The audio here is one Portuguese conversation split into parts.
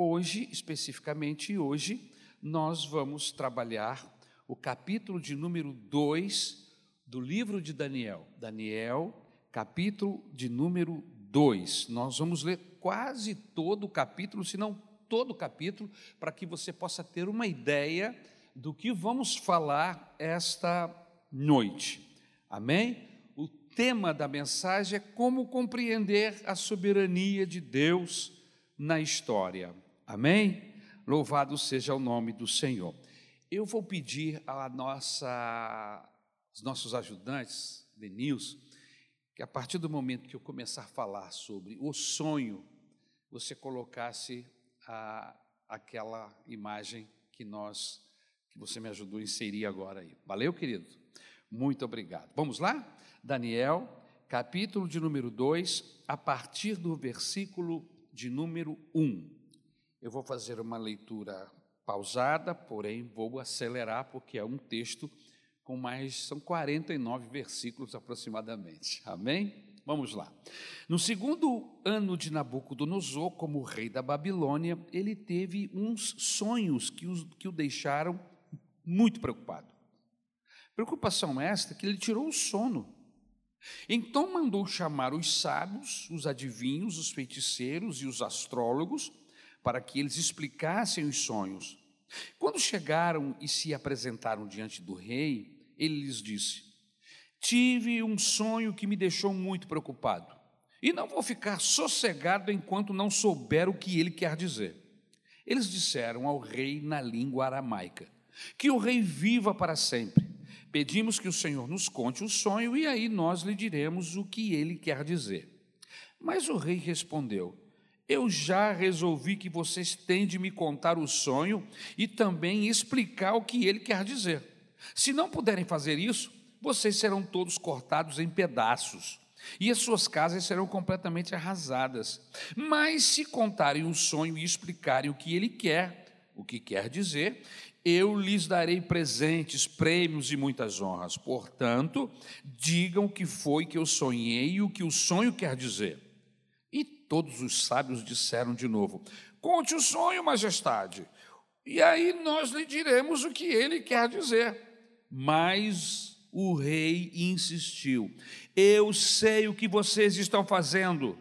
Hoje, especificamente hoje, nós vamos trabalhar o capítulo de número 2 do livro de Daniel. Daniel, capítulo de número 2. Nós vamos ler quase todo o capítulo, se não todo o capítulo, para que você possa ter uma ideia do que vamos falar esta noite. Amém? O tema da mensagem é como compreender a soberania de Deus na história. Amém? Louvado seja o nome do Senhor. Eu vou pedir a nossa, aos nossos ajudantes, Denilson, que a partir do momento que eu começar a falar sobre o sonho, você colocasse a, aquela imagem que nós, que você me ajudou a inserir agora aí. Valeu, querido? Muito obrigado. Vamos lá? Daniel, capítulo de número 2, a partir do versículo de número 1. Eu vou fazer uma leitura pausada, porém vou acelerar porque é um texto com mais são 49 versículos aproximadamente. Amém? Vamos lá. No segundo ano de Nabucodonosor, como rei da Babilônia, ele teve uns sonhos que, os, que o deixaram muito preocupado. Preocupação esta que ele tirou o sono. Então mandou chamar os sábios, os adivinhos, os feiticeiros e os astrólogos para que eles explicassem os sonhos. Quando chegaram e se apresentaram diante do rei, ele lhes disse: Tive um sonho que me deixou muito preocupado, e não vou ficar sossegado enquanto não souber o que ele quer dizer. Eles disseram ao rei na língua aramaica: Que o rei viva para sempre. Pedimos que o Senhor nos conte o sonho e aí nós lhe diremos o que ele quer dizer. Mas o rei respondeu: eu já resolvi que vocês têm de me contar o sonho e também explicar o que ele quer dizer. Se não puderem fazer isso, vocês serão todos cortados em pedaços e as suas casas serão completamente arrasadas. Mas se contarem o sonho e explicarem o que ele quer, o que quer dizer, eu lhes darei presentes, prêmios e muitas honras. Portanto, digam o que foi que eu sonhei e o que o sonho quer dizer todos os sábios disseram de novo: Conte o sonho, majestade, e aí nós lhe diremos o que ele quer dizer. Mas o rei insistiu: Eu sei o que vocês estão fazendo.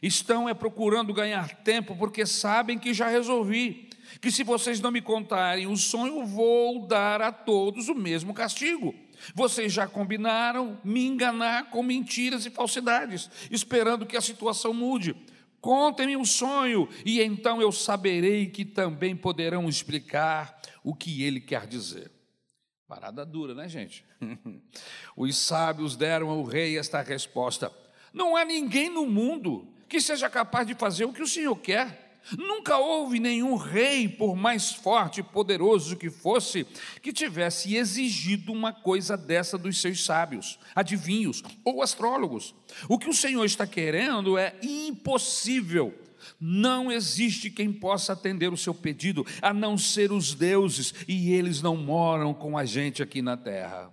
Estão é procurando ganhar tempo porque sabem que já resolvi. Que se vocês não me contarem o sonho, vou dar a todos o mesmo castigo. Vocês já combinaram me enganar com mentiras e falsidades, esperando que a situação mude. Contem-me um sonho, e então eu saberei que também poderão explicar o que ele quer dizer. Parada dura, né, gente? Os sábios deram ao rei esta resposta: Não há ninguém no mundo que seja capaz de fazer o que o Senhor quer. Nunca houve nenhum rei, por mais forte e poderoso que fosse, que tivesse exigido uma coisa dessa dos seus sábios, adivinhos ou astrólogos. O que o Senhor está querendo é impossível. Não existe quem possa atender o seu pedido, a não ser os deuses, e eles não moram com a gente aqui na terra.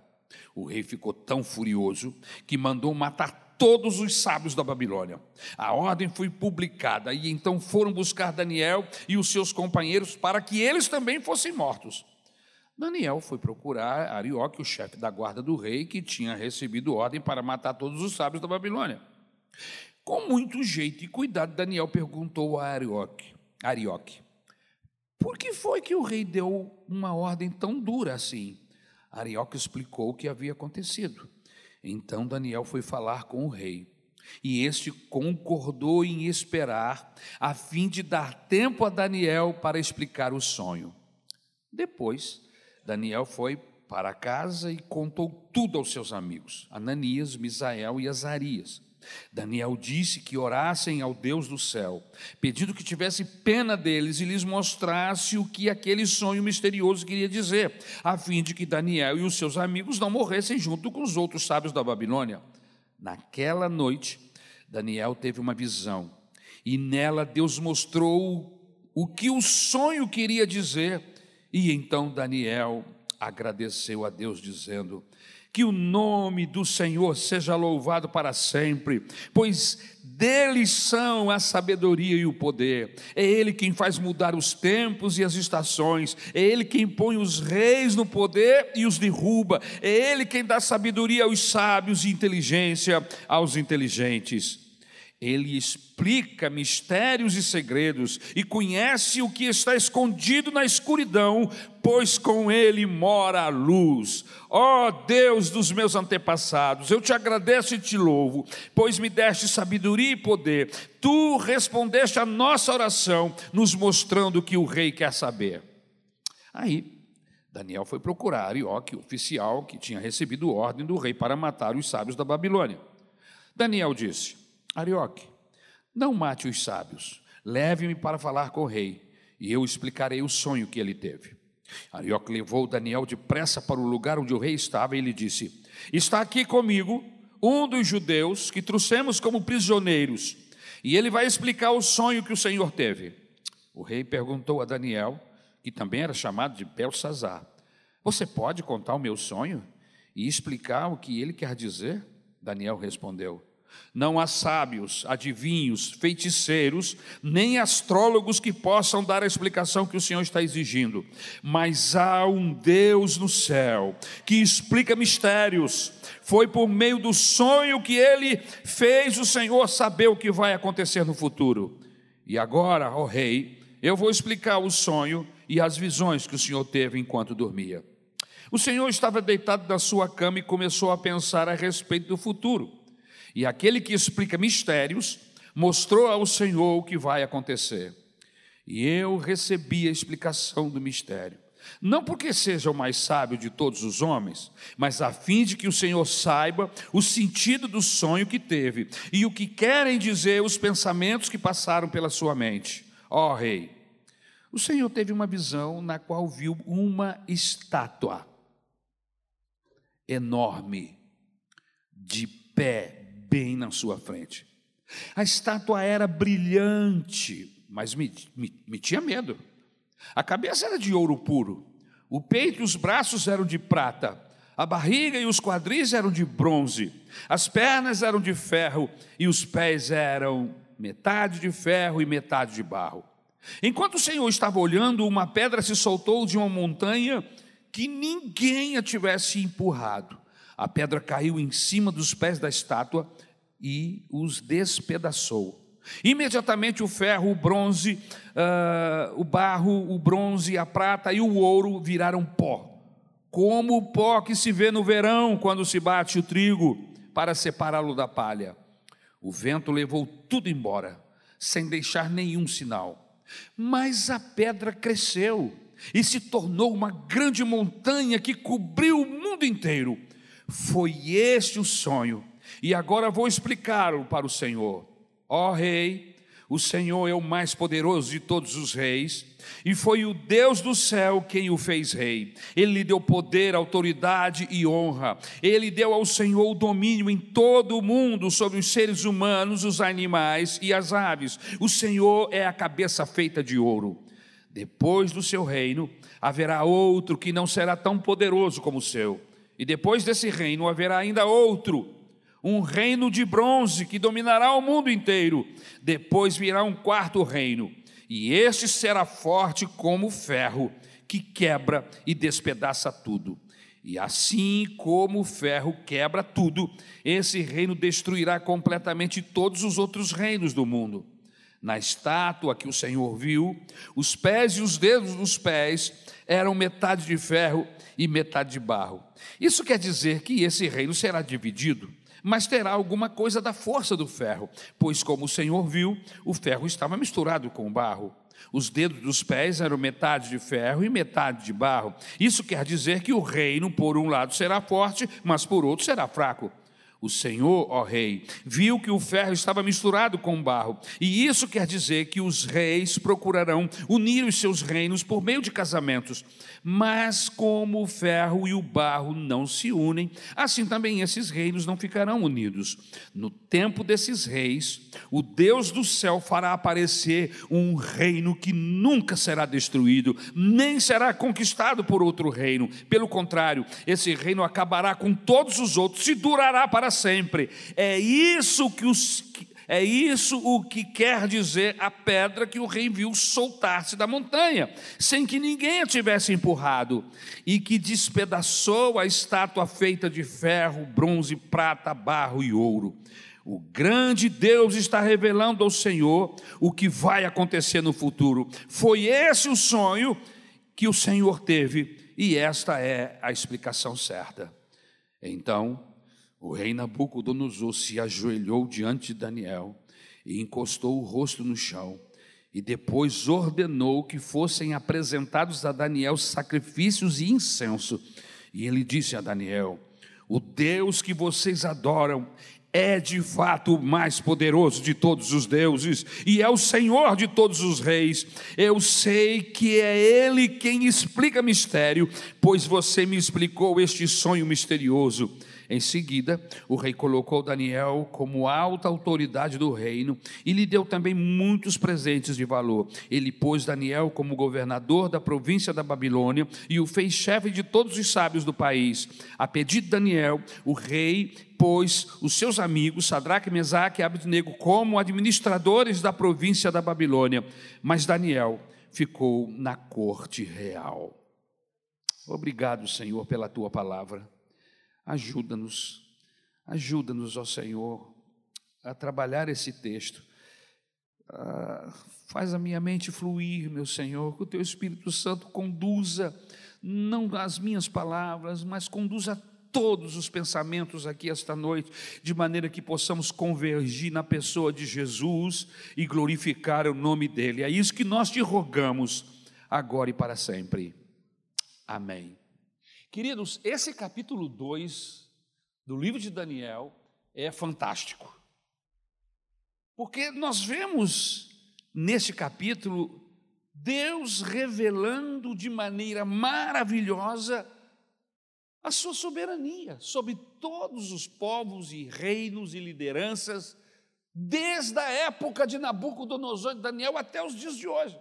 O rei ficou tão furioso que mandou matar todos os sábios da Babilônia. A ordem foi publicada e então foram buscar Daniel e os seus companheiros para que eles também fossem mortos. Daniel foi procurar Arioque, o chefe da guarda do rei, que tinha recebido ordem para matar todos os sábios da Babilônia. Com muito jeito e cuidado, Daniel perguntou a Arioque, Arioque por que foi que o rei deu uma ordem tão dura assim? Arioque explicou o que havia acontecido. Então Daniel foi falar com o rei. E este concordou em esperar, a fim de dar tempo a Daniel para explicar o sonho. Depois, Daniel foi para casa e contou tudo aos seus amigos, Ananias, Misael e Azarias. Daniel disse que orassem ao Deus do céu, pedindo que tivesse pena deles e lhes mostrasse o que aquele sonho misterioso queria dizer, a fim de que Daniel e os seus amigos não morressem junto com os outros sábios da Babilônia. Naquela noite, Daniel teve uma visão, e nela Deus mostrou o que o sonho queria dizer, e então Daniel agradeceu a Deus, dizendo: Que o nome do Senhor seja louvado para sempre, pois dele são a sabedoria e o poder. É ele quem faz mudar os tempos e as estações. É ele quem põe os reis no poder e os derruba. É ele quem dá sabedoria aos sábios e inteligência aos inteligentes. Ele explica mistérios e segredos e conhece o que está escondido na escuridão, pois com ele mora a luz. Ó oh, Deus dos meus antepassados, eu te agradeço e te louvo, pois me deste sabedoria e poder. Tu respondeste a nossa oração, nos mostrando o que o rei quer saber. Aí, Daniel foi procurar Arioque, oficial que tinha recebido ordem do rei para matar os sábios da Babilônia. Daniel disse: Arioque, não mate os sábios, leve-me para falar com o rei, e eu explicarei o sonho que ele teve. Arioque levou Daniel depressa para o lugar onde o rei estava e lhe disse: Está aqui comigo um dos judeus que trouxemos como prisioneiros, e ele vai explicar o sonho que o Senhor teve. O rei perguntou a Daniel, que também era chamado de Belsazar: Você pode contar o meu sonho e explicar o que ele quer dizer? Daniel respondeu: não há sábios, adivinhos, feiticeiros, nem astrólogos que possam dar a explicação que o Senhor está exigindo, mas há um Deus no céu que explica mistérios. Foi por meio do sonho que ele fez o Senhor saber o que vai acontecer no futuro. E agora, ó Rei, eu vou explicar o sonho e as visões que o Senhor teve enquanto dormia. O Senhor estava deitado na sua cama e começou a pensar a respeito do futuro. E aquele que explica mistérios mostrou ao Senhor o que vai acontecer. E eu recebi a explicação do mistério. Não porque seja o mais sábio de todos os homens, mas a fim de que o Senhor saiba o sentido do sonho que teve e o que querem dizer os pensamentos que passaram pela sua mente. Ó oh, rei, o Senhor teve uma visão na qual viu uma estátua enorme, de pé, bem na sua frente. A estátua era brilhante, mas me, me, me tinha medo. A cabeça era de ouro puro, o peito e os braços eram de prata, a barriga e os quadris eram de bronze, as pernas eram de ferro e os pés eram metade de ferro e metade de barro. Enquanto o Senhor estava olhando, uma pedra se soltou de uma montanha que ninguém a tivesse empurrado. A pedra caiu em cima dos pés da estátua e os despedaçou. Imediatamente o ferro, o bronze, uh, o barro, o bronze, a prata e o ouro viraram pó, como o pó que se vê no verão quando se bate o trigo para separá-lo da palha. O vento levou tudo embora, sem deixar nenhum sinal. Mas a pedra cresceu e se tornou uma grande montanha que cobriu o mundo inteiro. Foi este o sonho, e agora vou explicá-lo para o Senhor. Ó Rei, o Senhor é o mais poderoso de todos os reis, e foi o Deus do céu quem o fez rei. Ele lhe deu poder, autoridade e honra. Ele deu ao Senhor o domínio em todo o mundo sobre os seres humanos, os animais e as aves. O Senhor é a cabeça feita de ouro. Depois do seu reino, haverá outro que não será tão poderoso como o seu e depois desse reino haverá ainda outro, um reino de bronze que dominará o mundo inteiro. Depois virá um quarto reino, e este será forte como ferro, que quebra e despedaça tudo. E assim como o ferro quebra tudo, esse reino destruirá completamente todos os outros reinos do mundo. Na estátua que o Senhor viu, os pés e os dedos dos pés eram metade de ferro e metade de barro. Isso quer dizer que esse reino será dividido, mas terá alguma coisa da força do ferro, pois, como o Senhor viu, o ferro estava misturado com o barro. Os dedos dos pés eram metade de ferro e metade de barro. Isso quer dizer que o reino, por um lado, será forte, mas por outro será fraco. O Senhor, ó rei, viu que o ferro estava misturado com o barro, e isso quer dizer que os reis procurarão unir os seus reinos por meio de casamentos. Mas como o ferro e o barro não se unem, assim também esses reinos não ficarão unidos. No tempo desses reis, o Deus do céu fará aparecer um reino que nunca será destruído, nem será conquistado por outro reino. Pelo contrário, esse reino acabará com todos os outros e durará para sempre. É isso que os é isso o que quer dizer a pedra que o rei viu soltar-se da montanha, sem que ninguém a tivesse empurrado, e que despedaçou a estátua feita de ferro, bronze, prata, barro e ouro. O grande Deus está revelando ao Senhor o que vai acontecer no futuro. Foi esse o sonho que o Senhor teve, e esta é a explicação certa. Então, o rei Nabucodonosor se ajoelhou diante de Daniel e encostou o rosto no chão. E depois ordenou que fossem apresentados a Daniel sacrifícios e incenso. E ele disse a Daniel: O Deus que vocês adoram é de fato o mais poderoso de todos os deuses e é o Senhor de todos os reis. Eu sei que é Ele quem explica mistério, pois você me explicou este sonho misterioso. Em seguida, o rei colocou Daniel como alta autoridade do reino e lhe deu também muitos presentes de valor. Ele pôs Daniel como governador da província da Babilônia e o fez chefe de todos os sábios do país. A pedido de Daniel, o rei pôs os seus amigos, Sadraque, Mesaque e Abednego, como administradores da província da Babilônia. Mas Daniel ficou na corte real. Obrigado, Senhor, pela tua palavra. Ajuda-nos, ajuda-nos, ó Senhor, a trabalhar esse texto. Ah, faz a minha mente fluir, meu Senhor, que o Teu Espírito Santo conduza, não as minhas palavras, mas conduza todos os pensamentos aqui esta noite, de maneira que possamos convergir na pessoa de Jesus e glorificar o nome dEle. É isso que nós te rogamos, agora e para sempre. Amém. Queridos, esse capítulo 2 do livro de Daniel é fantástico. Porque nós vemos nesse capítulo Deus revelando de maneira maravilhosa a sua soberania sobre todos os povos e reinos e lideranças, desde a época de Nabucodonosor e Daniel até os dias de hoje.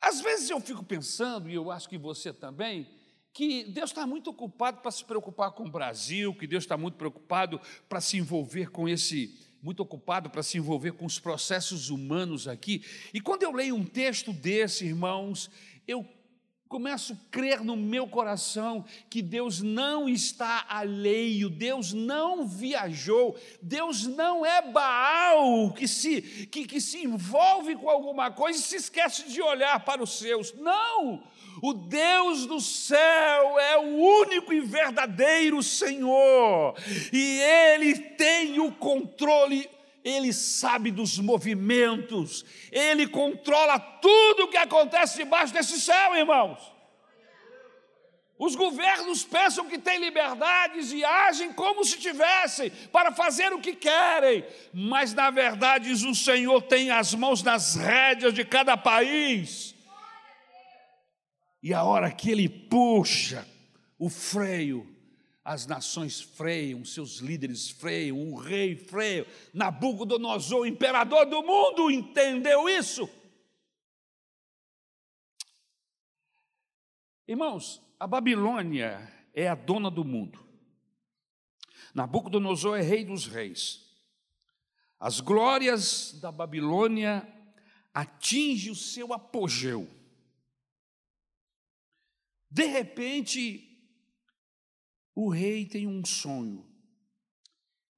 Às vezes eu fico pensando, e eu acho que você também, que Deus está muito ocupado para se preocupar com o Brasil, que Deus está muito preocupado para se envolver com esse, muito ocupado para se envolver com os processos humanos aqui. E quando eu leio um texto desse, irmãos, eu começo a crer no meu coração que Deus não está alheio, Deus não viajou, Deus não é Baal que se, que, que se envolve com alguma coisa e se esquece de olhar para os seus. Não! O Deus do céu é o único e verdadeiro Senhor, e Ele tem o controle ele sabe dos movimentos, ele controla tudo o que acontece debaixo desse céu, irmãos. Os governos pensam que têm liberdades e agem como se tivessem para fazer o que querem, mas na verdade o Senhor tem as mãos nas rédeas de cada país. E a hora que ele puxa o freio, as nações freiam, seus líderes freiam, o rei freia. Nabucodonosor, o imperador do mundo, entendeu isso. Irmãos, a Babilônia é a dona do mundo. Nabucodonosor é rei dos reis. As glórias da Babilônia atingem o seu apogeu. De repente, o rei tem um sonho,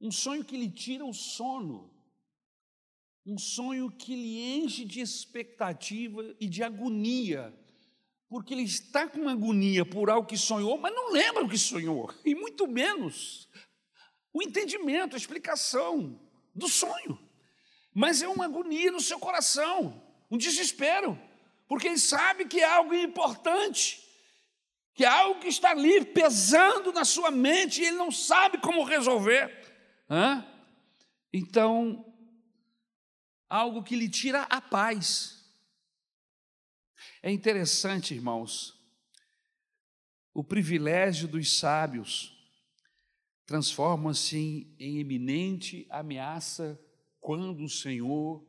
um sonho que lhe tira o sono, um sonho que lhe enche de expectativa e de agonia, porque ele está com agonia por algo que sonhou, mas não lembra o que sonhou, e muito menos o entendimento, a explicação do sonho. Mas é uma agonia no seu coração, um desespero, porque ele sabe que é algo importante que é algo que está ali pesando na sua mente e ele não sabe como resolver. Hã? Então, algo que lhe tira a paz. É interessante, irmãos, o privilégio dos sábios transforma-se em, em eminente ameaça quando o Senhor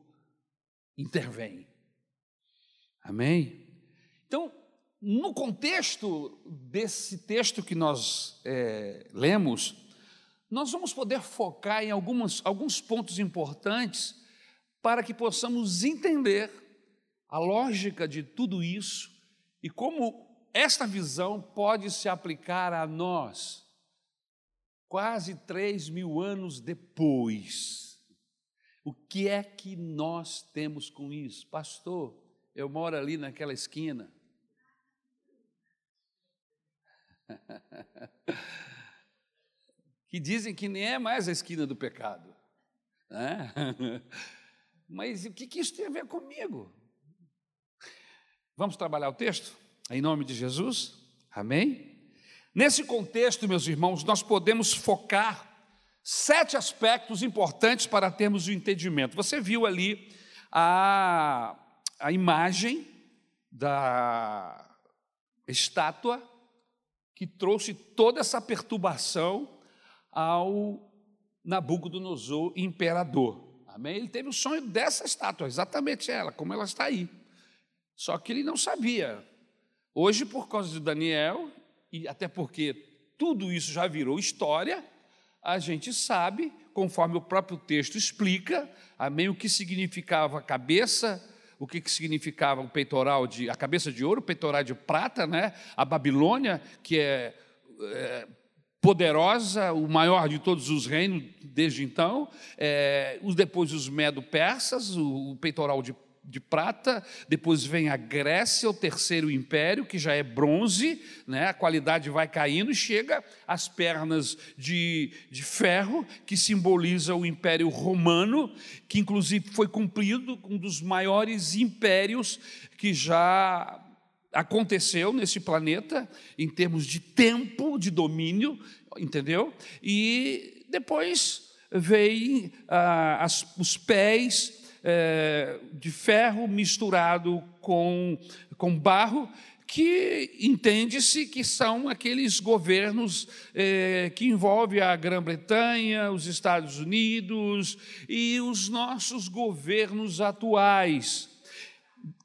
intervém. Amém? Então, no contexto desse texto que nós é, lemos, nós vamos poder focar em algumas, alguns pontos importantes para que possamos entender a lógica de tudo isso e como esta visão pode se aplicar a nós, quase três mil anos depois. O que é que nós temos com isso? Pastor, eu moro ali naquela esquina. que dizem que nem é mais a esquina do pecado. Né? Mas o que isso tem a ver comigo? Vamos trabalhar o texto? Em nome de Jesus? Amém? Nesse contexto, meus irmãos, nós podemos focar sete aspectos importantes para termos o entendimento. Você viu ali a, a imagem da estátua que trouxe toda essa perturbação ao Nabucodonosor, imperador. Amém? Ele teve o sonho dessa estátua, exatamente ela, como ela está aí. Só que ele não sabia. Hoje, por causa de Daniel, e até porque tudo isso já virou história, a gente sabe, conforme o próprio texto explica, amém, o que significava a cabeça, o que, significava o peitoral de a cabeça de ouro, o peitoral de prata, né? A Babilônia, que é, é poderosa, o maior de todos os reinos desde então, é, depois os medo-persas, o, o peitoral de de prata, depois vem a Grécia, o terceiro império, que já é bronze, né? a qualidade vai caindo, chega às pernas de, de ferro, que simboliza o Império Romano, que inclusive foi cumprido um dos maiores impérios que já aconteceu nesse planeta, em termos de tempo de domínio, entendeu? E depois veio ah, as, os pés é, de ferro misturado com, com barro, que entende-se que são aqueles governos é, que envolvem a Grã-Bretanha, os Estados Unidos e os nossos governos atuais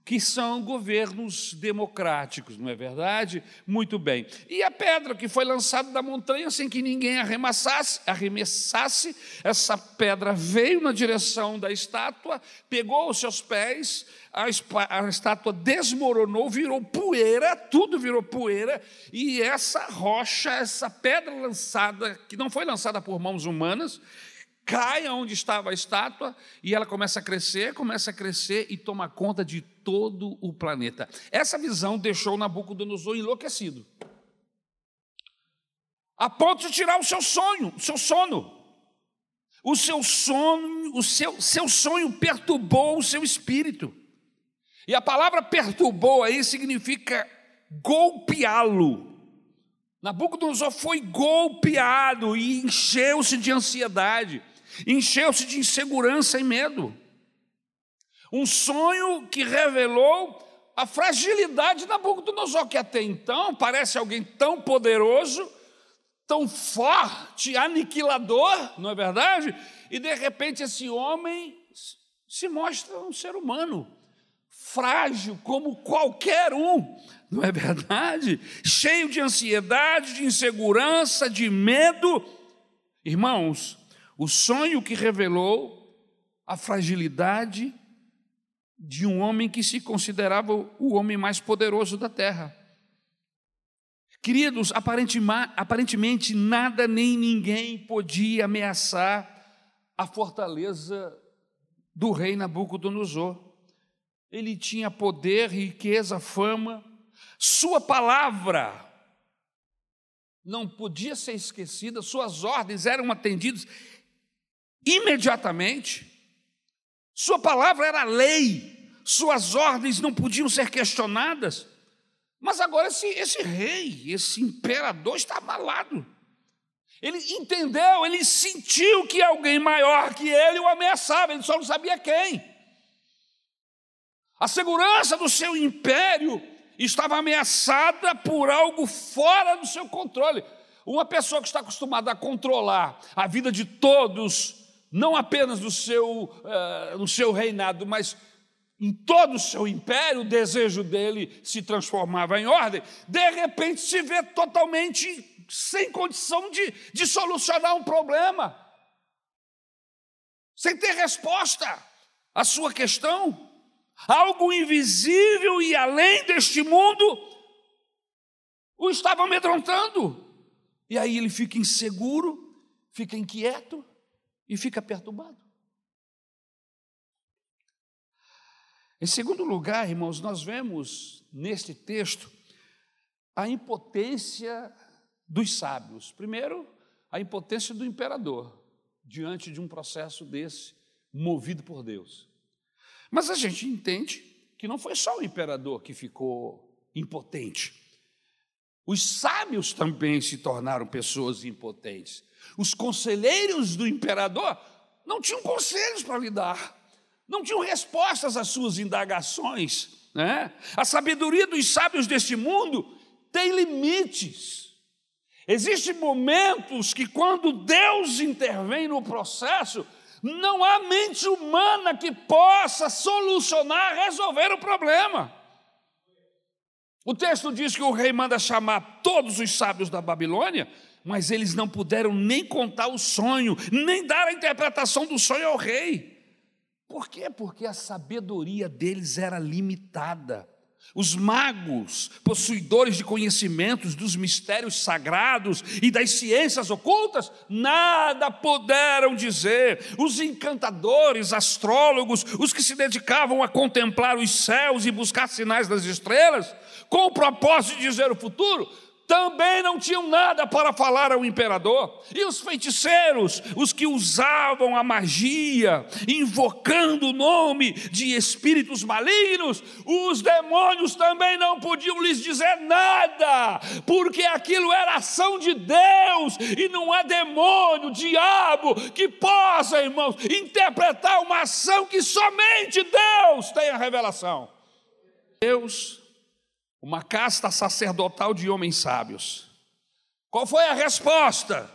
que são governos democráticos, não é verdade? Muito bem. E a pedra que foi lançada da montanha sem que ninguém arremessasse, arremessasse, essa pedra veio na direção da estátua, pegou os seus pés, a, a estátua desmoronou, virou poeira, tudo virou poeira, e essa rocha, essa pedra lançada, que não foi lançada por mãos humanas, cai onde estava a estátua e ela começa a crescer, começa a crescer e toma conta de todo o planeta. Essa visão deixou Nabucodonosor enlouquecido. A ponto de tirar o seu sonho, o seu sono. O seu sono, o seu, seu sonho perturbou o seu espírito. E a palavra perturbou aí significa golpeá-lo. Nabucodonosor foi golpeado e encheu-se de ansiedade encheu-se de insegurança e medo. Um sonho que revelou a fragilidade de Nabucodonosor, que até então parece alguém tão poderoso, tão forte, aniquilador, não é verdade? E de repente esse homem se mostra um ser humano, frágil como qualquer um, não é verdade? Cheio de ansiedade, de insegurança, de medo. Irmãos, o sonho que revelou a fragilidade de um homem que se considerava o homem mais poderoso da terra. Queridos, aparentemente nada nem ninguém podia ameaçar a fortaleza do rei Nabucodonosor. Ele tinha poder, riqueza, fama, sua palavra não podia ser esquecida, suas ordens eram atendidas imediatamente. Sua palavra era lei, suas ordens não podiam ser questionadas. Mas agora esse, esse rei, esse imperador está abalado. Ele entendeu, ele sentiu que alguém maior que ele o ameaçava, ele só não sabia quem. A segurança do seu império estava ameaçada por algo fora do seu controle. Uma pessoa que está acostumada a controlar a vida de todos, não apenas no seu, uh, no seu reinado, mas em todo o seu império, o desejo dele se transformava em ordem, de repente se vê totalmente sem condição de, de solucionar um problema, sem ter resposta à sua questão. Algo invisível e além deste mundo o estava amedrontando. E aí ele fica inseguro, fica inquieto e fica perturbado. Em segundo lugar, irmãos, nós vemos neste texto a impotência dos sábios. Primeiro, a impotência do imperador diante de um processo desse, movido por Deus. Mas a gente entende que não foi só o imperador que ficou impotente. Os sábios também se tornaram pessoas impotentes. Os conselheiros do imperador não tinham conselhos para lhe dar, não tinham respostas às suas indagações. Né? A sabedoria dos sábios deste mundo tem limites. Existem momentos que, quando Deus intervém no processo, não há mente humana que possa solucionar, resolver o problema. O texto diz que o rei manda chamar todos os sábios da Babilônia, mas eles não puderam nem contar o sonho, nem dar a interpretação do sonho ao rei. Por quê? Porque a sabedoria deles era limitada. Os magos, possuidores de conhecimentos dos mistérios sagrados e das ciências ocultas, nada puderam dizer. Os encantadores, astrólogos, os que se dedicavam a contemplar os céus e buscar sinais das estrelas, com o propósito de dizer o futuro, também não tinham nada para falar ao imperador. E os feiticeiros, os que usavam a magia, invocando o nome de espíritos malignos, os demônios também não podiam lhes dizer nada, porque aquilo era ação de Deus e não é demônio, diabo, que possa, irmãos, interpretar uma ação que somente Deus tem a revelação. Deus uma casta sacerdotal de homens sábios. Qual foi a resposta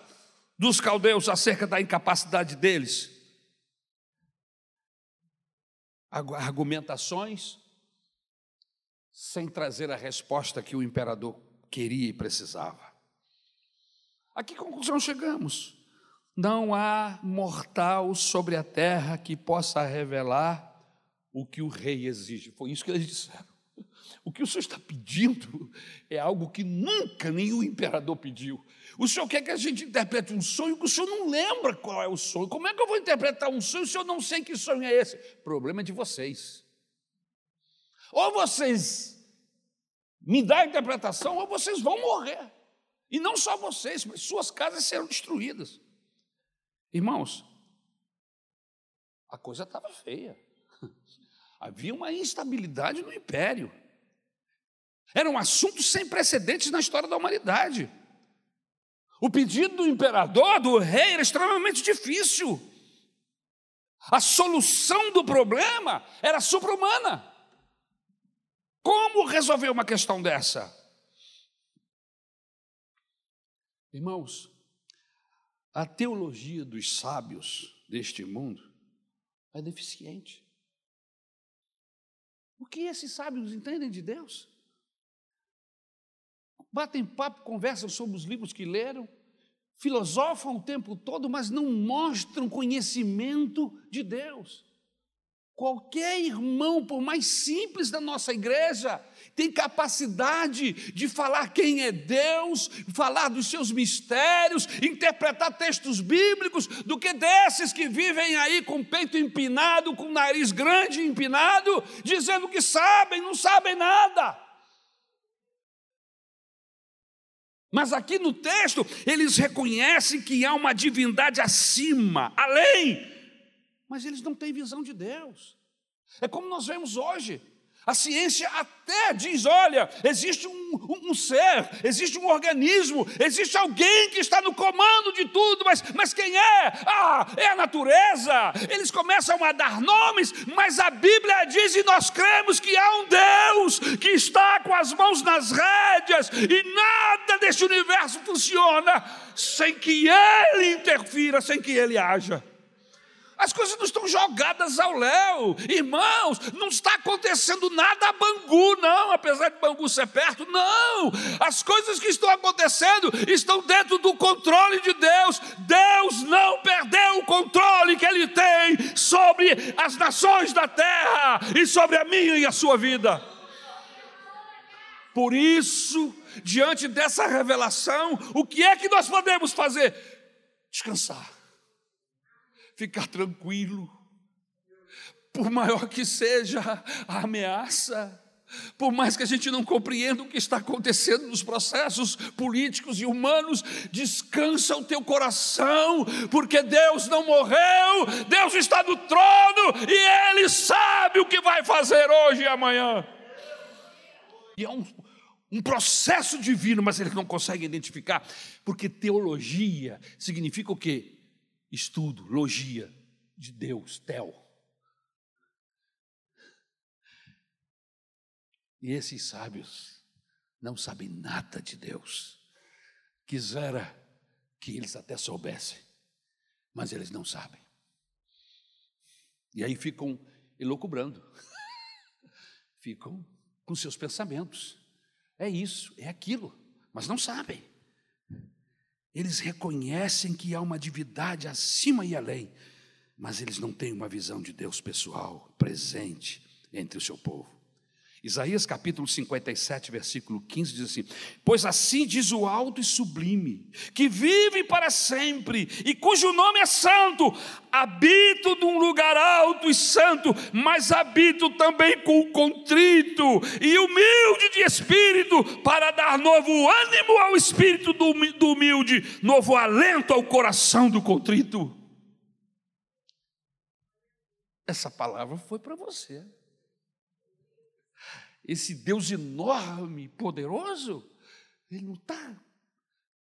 dos caldeus acerca da incapacidade deles? Argumentações sem trazer a resposta que o imperador queria e precisava. A que conclusão chegamos? Não há mortal sobre a terra que possa revelar o que o rei exige. Foi isso que eles disseram. O que o senhor está pedindo é algo que nunca nenhum imperador pediu. O senhor quer que a gente interprete um sonho que o senhor não lembra qual é o sonho. Como é que eu vou interpretar um sonho se eu não sei que sonho é esse? Problema é de vocês. Ou vocês me dão a interpretação, ou vocês vão morrer. E não só vocês, mas suas casas serão destruídas. Irmãos, a coisa estava feia. Havia uma instabilidade no império. Era um assunto sem precedentes na história da humanidade. O pedido do imperador, do rei, era extremamente difícil. A solução do problema era supra-humana. Como resolver uma questão dessa? Irmãos, a teologia dos sábios deste mundo é deficiente. O que esses sábios entendem de Deus? Batem papo, conversam sobre os livros que leram, filosofam o tempo todo, mas não mostram conhecimento de Deus. Qualquer irmão, por mais simples da nossa igreja, tem capacidade de falar quem é Deus, falar dos seus mistérios, interpretar textos bíblicos, do que desses que vivem aí com o peito empinado, com o nariz grande empinado, dizendo que sabem, não sabem nada. Mas aqui no texto, eles reconhecem que há uma divindade acima, além, mas eles não têm visão de Deus. É como nós vemos hoje. A ciência até diz: olha, existe um, um, um, ser, existe um organismo, existe alguém que está no comando de tudo, mas, mas quem é? Ah, é a natureza. Eles começam a dar nomes, mas a Bíblia diz e nós cremos que há um Deus que está com as mãos nas rédeas e nada deste universo funciona sem que Ele interfira, sem que Ele haja. As coisas não estão jogadas ao léu. Irmãos, não está acontecendo nada a Bangu, não, apesar de Bangu ser perto, não. As coisas que estão acontecendo estão dentro do controle de Deus. Deus não perdeu o controle que Ele tem sobre as nações da terra e sobre a minha e a sua vida. Por isso, diante dessa revelação, o que é que nós podemos fazer? Descansar ficar tranquilo. Por maior que seja a ameaça, por mais que a gente não compreenda o que está acontecendo nos processos políticos e humanos, descansa o teu coração, porque Deus não morreu, Deus está no trono e Ele sabe o que vai fazer hoje e amanhã. E é um, um processo divino, mas ele não consegue identificar, porque teologia significa o quê? Estudo, logia de Deus, Tel. E esses sábios não sabem nada de Deus. Quisera que eles até soubessem, mas eles não sabem. E aí ficam elocubrando, ficam com seus pensamentos. É isso, é aquilo, mas não sabem. Eles reconhecem que há uma divindade acima e além, mas eles não têm uma visão de Deus pessoal, presente entre o seu povo. Isaías capítulo 57, versículo 15 diz assim: Pois assim diz o alto e sublime, que vive para sempre e cujo nome é santo, habito num lugar alto e santo, mas habito também com o contrito e humilde de espírito, para dar novo ânimo ao espírito do humilde, novo alento ao coração do contrito. Essa palavra foi para você esse Deus enorme, poderoso, ele não está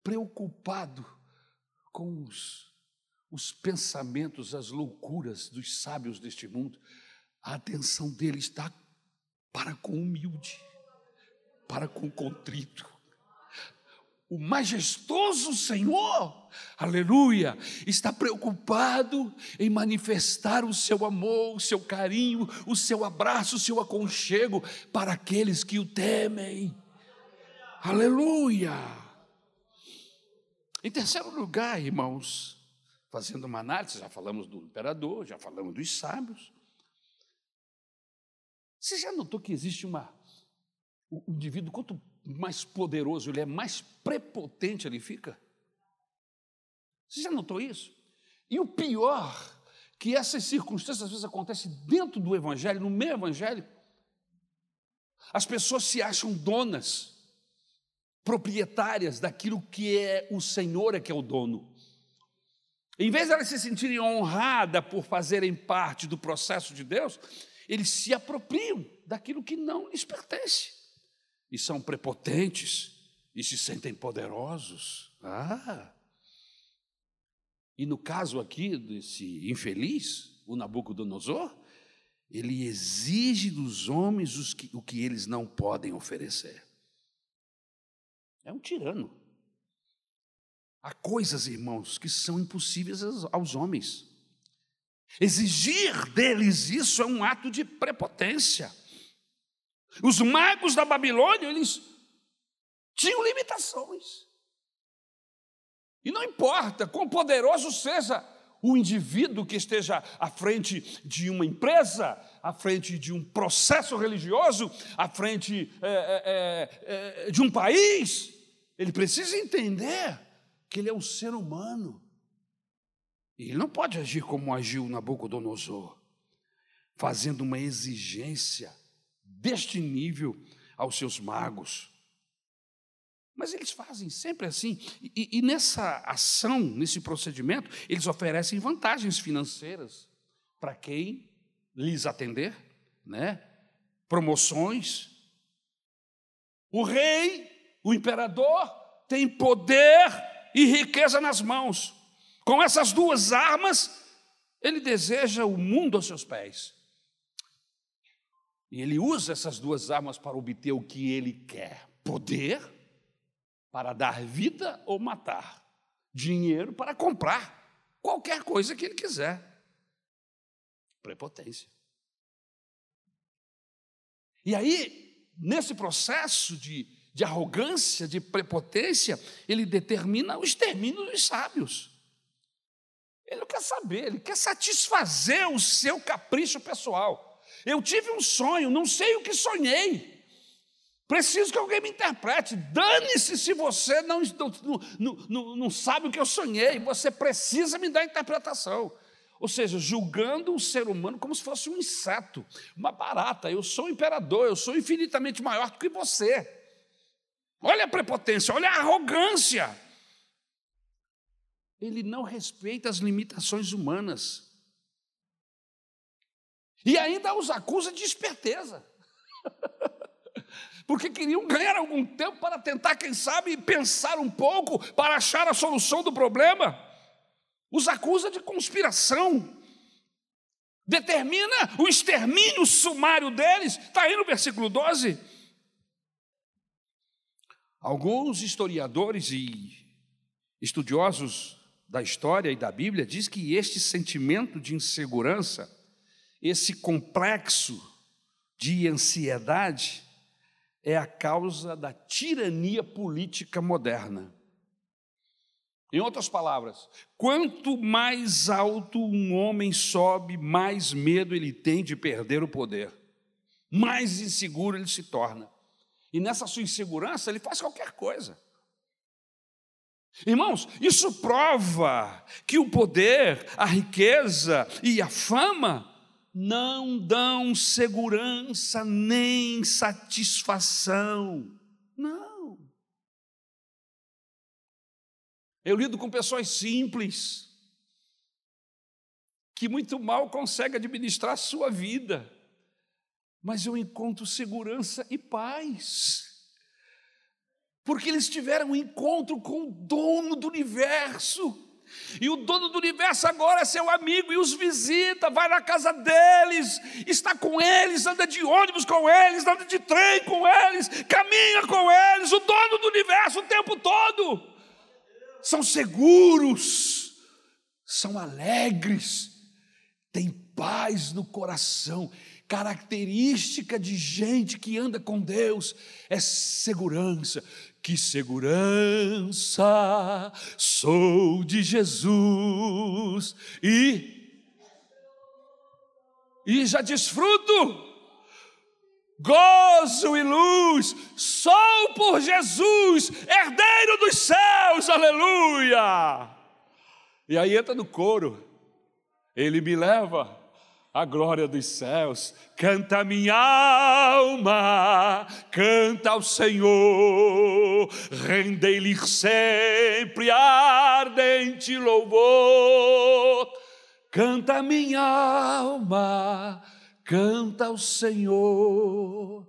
preocupado com os, os pensamentos, as loucuras dos sábios deste mundo. A atenção dele está para com o humilde, para com o contrito o majestoso Senhor, aleluia, está preocupado em manifestar o seu amor, o seu carinho, o seu abraço, o seu aconchego para aqueles que o temem, aleluia. Em terceiro lugar, irmãos, fazendo uma análise, já falamos do imperador, já falamos dos sábios. Você já notou que existe uma. O indivíduo, quanto mais poderoso ele é, mais prepotente ele fica. Você já notou isso? E o pior, que essas circunstâncias às vezes acontecem dentro do Evangelho, no meio evangélico. As pessoas se acham donas, proprietárias daquilo que é o Senhor é que é o dono. Em vez de elas se sentirem honradas por fazerem parte do processo de Deus, eles se apropriam daquilo que não lhes pertence e são prepotentes e se sentem poderosos. Ah! E no caso aqui desse infeliz, o Nabucodonosor, ele exige dos homens que, o que eles não podem oferecer. É um tirano. Há coisas, irmãos, que são impossíveis aos, aos homens. Exigir deles isso é um ato de prepotência. Os magos da Babilônia, eles tinham limitações. E não importa quão poderoso seja o indivíduo que esteja à frente de uma empresa, à frente de um processo religioso, à frente é, é, é, de um país, ele precisa entender que ele é um ser humano. E ele não pode agir como agiu Nabucodonosor, fazendo uma exigência deste nível aos seus magos. Mas eles fazem sempre assim. E, e, nessa ação, nesse procedimento, eles oferecem vantagens financeiras para quem lhes atender, né? promoções. O rei, o imperador, tem poder e riqueza nas mãos. Com essas duas armas, ele deseja o mundo aos seus pés. E ele usa essas duas armas para obter o que ele quer: poder para dar vida ou matar, dinheiro para comprar qualquer coisa que ele quiser. Prepotência. E aí, nesse processo de, de arrogância, de prepotência, ele determina o extermínio dos sábios. Ele não quer saber, ele quer satisfazer o seu capricho pessoal. Eu tive um sonho, não sei o que sonhei. Preciso que alguém me interprete. Dane-se se você não, não, não, não, sabe o que eu sonhei. Você precisa me dar a interpretação. Ou seja, julgando o ser humano como se fosse um inseto, uma barata. Eu sou imperador, eu sou infinitamente maior do que você. Olha a prepotência, olha a arrogância. Ele não respeita as limitações humanas. E ainda os acusa de esperteza. porque queriam ganhar algum tempo para tentar, quem sabe, pensar um pouco para achar a solução do problema. Os acusa de conspiração. Determina o extermínio sumário deles. Está aí no versículo 12. Alguns historiadores e estudiosos da história e da Bíblia diz que este sentimento de insegurança, esse complexo de ansiedade, é a causa da tirania política moderna. Em outras palavras, quanto mais alto um homem sobe, mais medo ele tem de perder o poder, mais inseguro ele se torna. E nessa sua insegurança, ele faz qualquer coisa. Irmãos, isso prova que o poder, a riqueza e a fama não dão segurança nem satisfação. Não. Eu lido com pessoas simples, que muito mal conseguem administrar a sua vida, mas eu encontro segurança e paz. Porque eles tiveram um encontro com o dono do universo. E o dono do universo agora é seu amigo e os visita, vai na casa deles, está com eles, anda de ônibus com eles, anda de trem com eles, caminha com eles, o dono do universo o tempo todo. São seguros, são alegres, têm paz no coração. Característica de gente que anda com Deus é segurança. Que segurança sou de Jesus. E e já desfruto. Gozo e luz, sou por Jesus, herdeiro dos céus, aleluia. E aí entra no coro, ele me leva a glória dos céus. Canta minha alma, canta ao Senhor, rendei-lhe sempre ardente louvor. Canta minha alma, canta ao Senhor,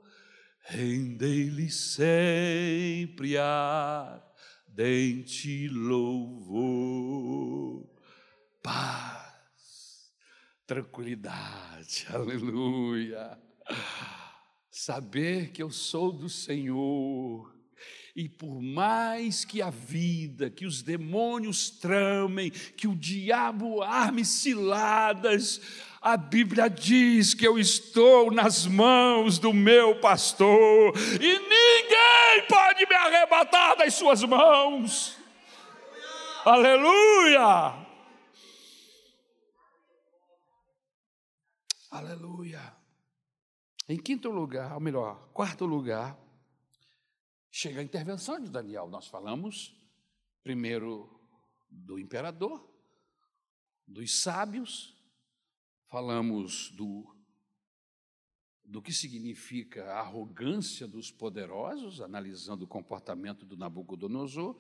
rendei-lhe sempre ardente louvor. Paz tranquilidade, aleluia. Saber que eu sou do Senhor, e por mais que a vida, que os demônios tramem, que o diabo arme ciladas, a Bíblia diz que eu estou nas mãos do meu pastor, e ninguém pode me arrebatar das suas mãos. Aleluia! Aleluia. Em quinto lugar, ou melhor, quarto lugar, chega a intervenção de Daniel. Nós falamos primeiro do imperador, dos sábios, falamos do, do que significa a arrogância dos poderosos, analisando o comportamento do Nabucodonosor,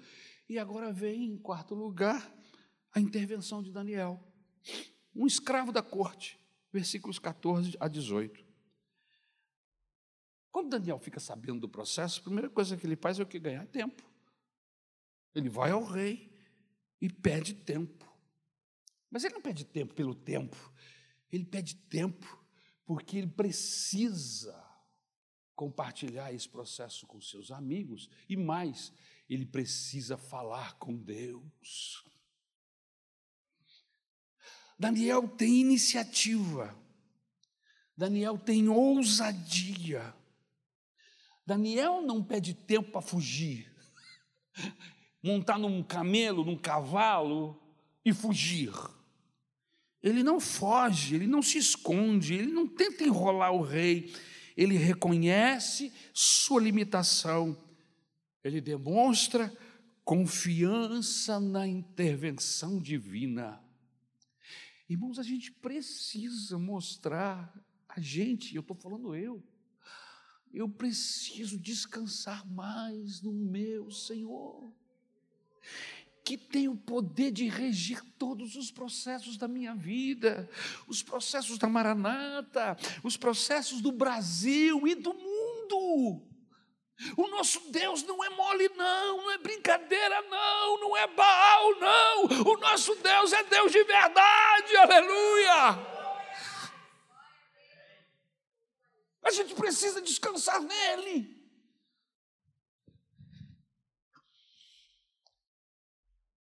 e agora vem, em quarto lugar, a intervenção de Daniel, um escravo da corte, versículos 14 a 18. Quando Daniel fica sabendo do processo, a primeira coisa que ele faz é o que? Ganhar tempo. Ele vai ao rei e pede tempo. Mas ele não pede tempo pelo tempo, ele pede tempo porque ele precisa compartilhar esse processo com seus amigos e mais, ele precisa falar com Deus. Daniel tem iniciativa, Daniel tem ousadia. Daniel não pede tempo para fugir, montar num camelo, num cavalo e fugir. Ele não foge, ele não se esconde, ele não tenta enrolar o rei, ele reconhece sua limitação, ele demonstra confiança na intervenção divina. Irmãos, a gente precisa mostrar, a gente, eu estou falando eu, eu preciso descansar mais no meu Senhor que tem o poder de regir todos os processos da minha vida, os processos da Maranata, os processos do Brasil e do mundo. O nosso Deus não é mole, não, não é brincadeira, não, não é Baal, não. O nosso Deus é Deus de verdade, aleluia. A gente precisa descansar nele.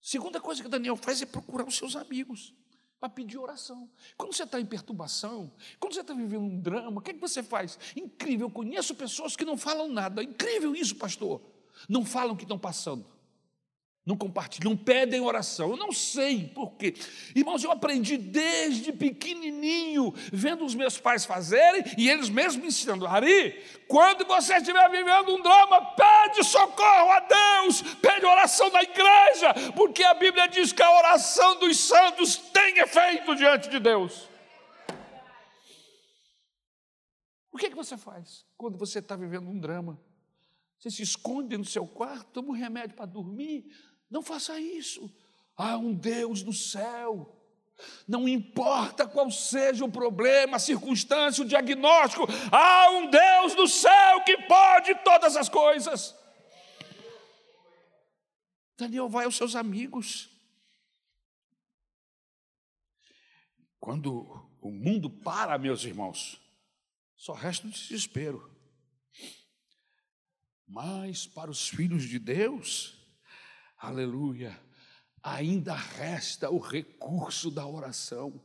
Segunda coisa que Daniel faz é procurar os seus amigos para pedir oração. Quando você está em perturbação, quando você está vivendo um drama, o que, é que você faz? Incrível, eu conheço pessoas que não falam nada. Incrível isso, pastor. Não falam o que estão passando não compartilham, não pedem oração. Eu não sei por quê. Irmãos, eu aprendi desde pequenininho, vendo os meus pais fazerem e eles mesmos me ensinando. Ari, quando você estiver vivendo um drama, pede socorro a Deus, pede oração na igreja, porque a Bíblia diz que a oração dos santos tem efeito diante de Deus. O que, é que você faz quando você está vivendo um drama? Você se esconde no seu quarto, toma um remédio para dormir, não faça isso. Há um Deus no céu. Não importa qual seja o problema, a circunstância, o diagnóstico, há um Deus no céu que pode todas as coisas. Daniel vai aos seus amigos. Quando o mundo para, meus irmãos, só resta o desespero. Mas para os filhos de Deus, aleluia, ainda resta o recurso da oração.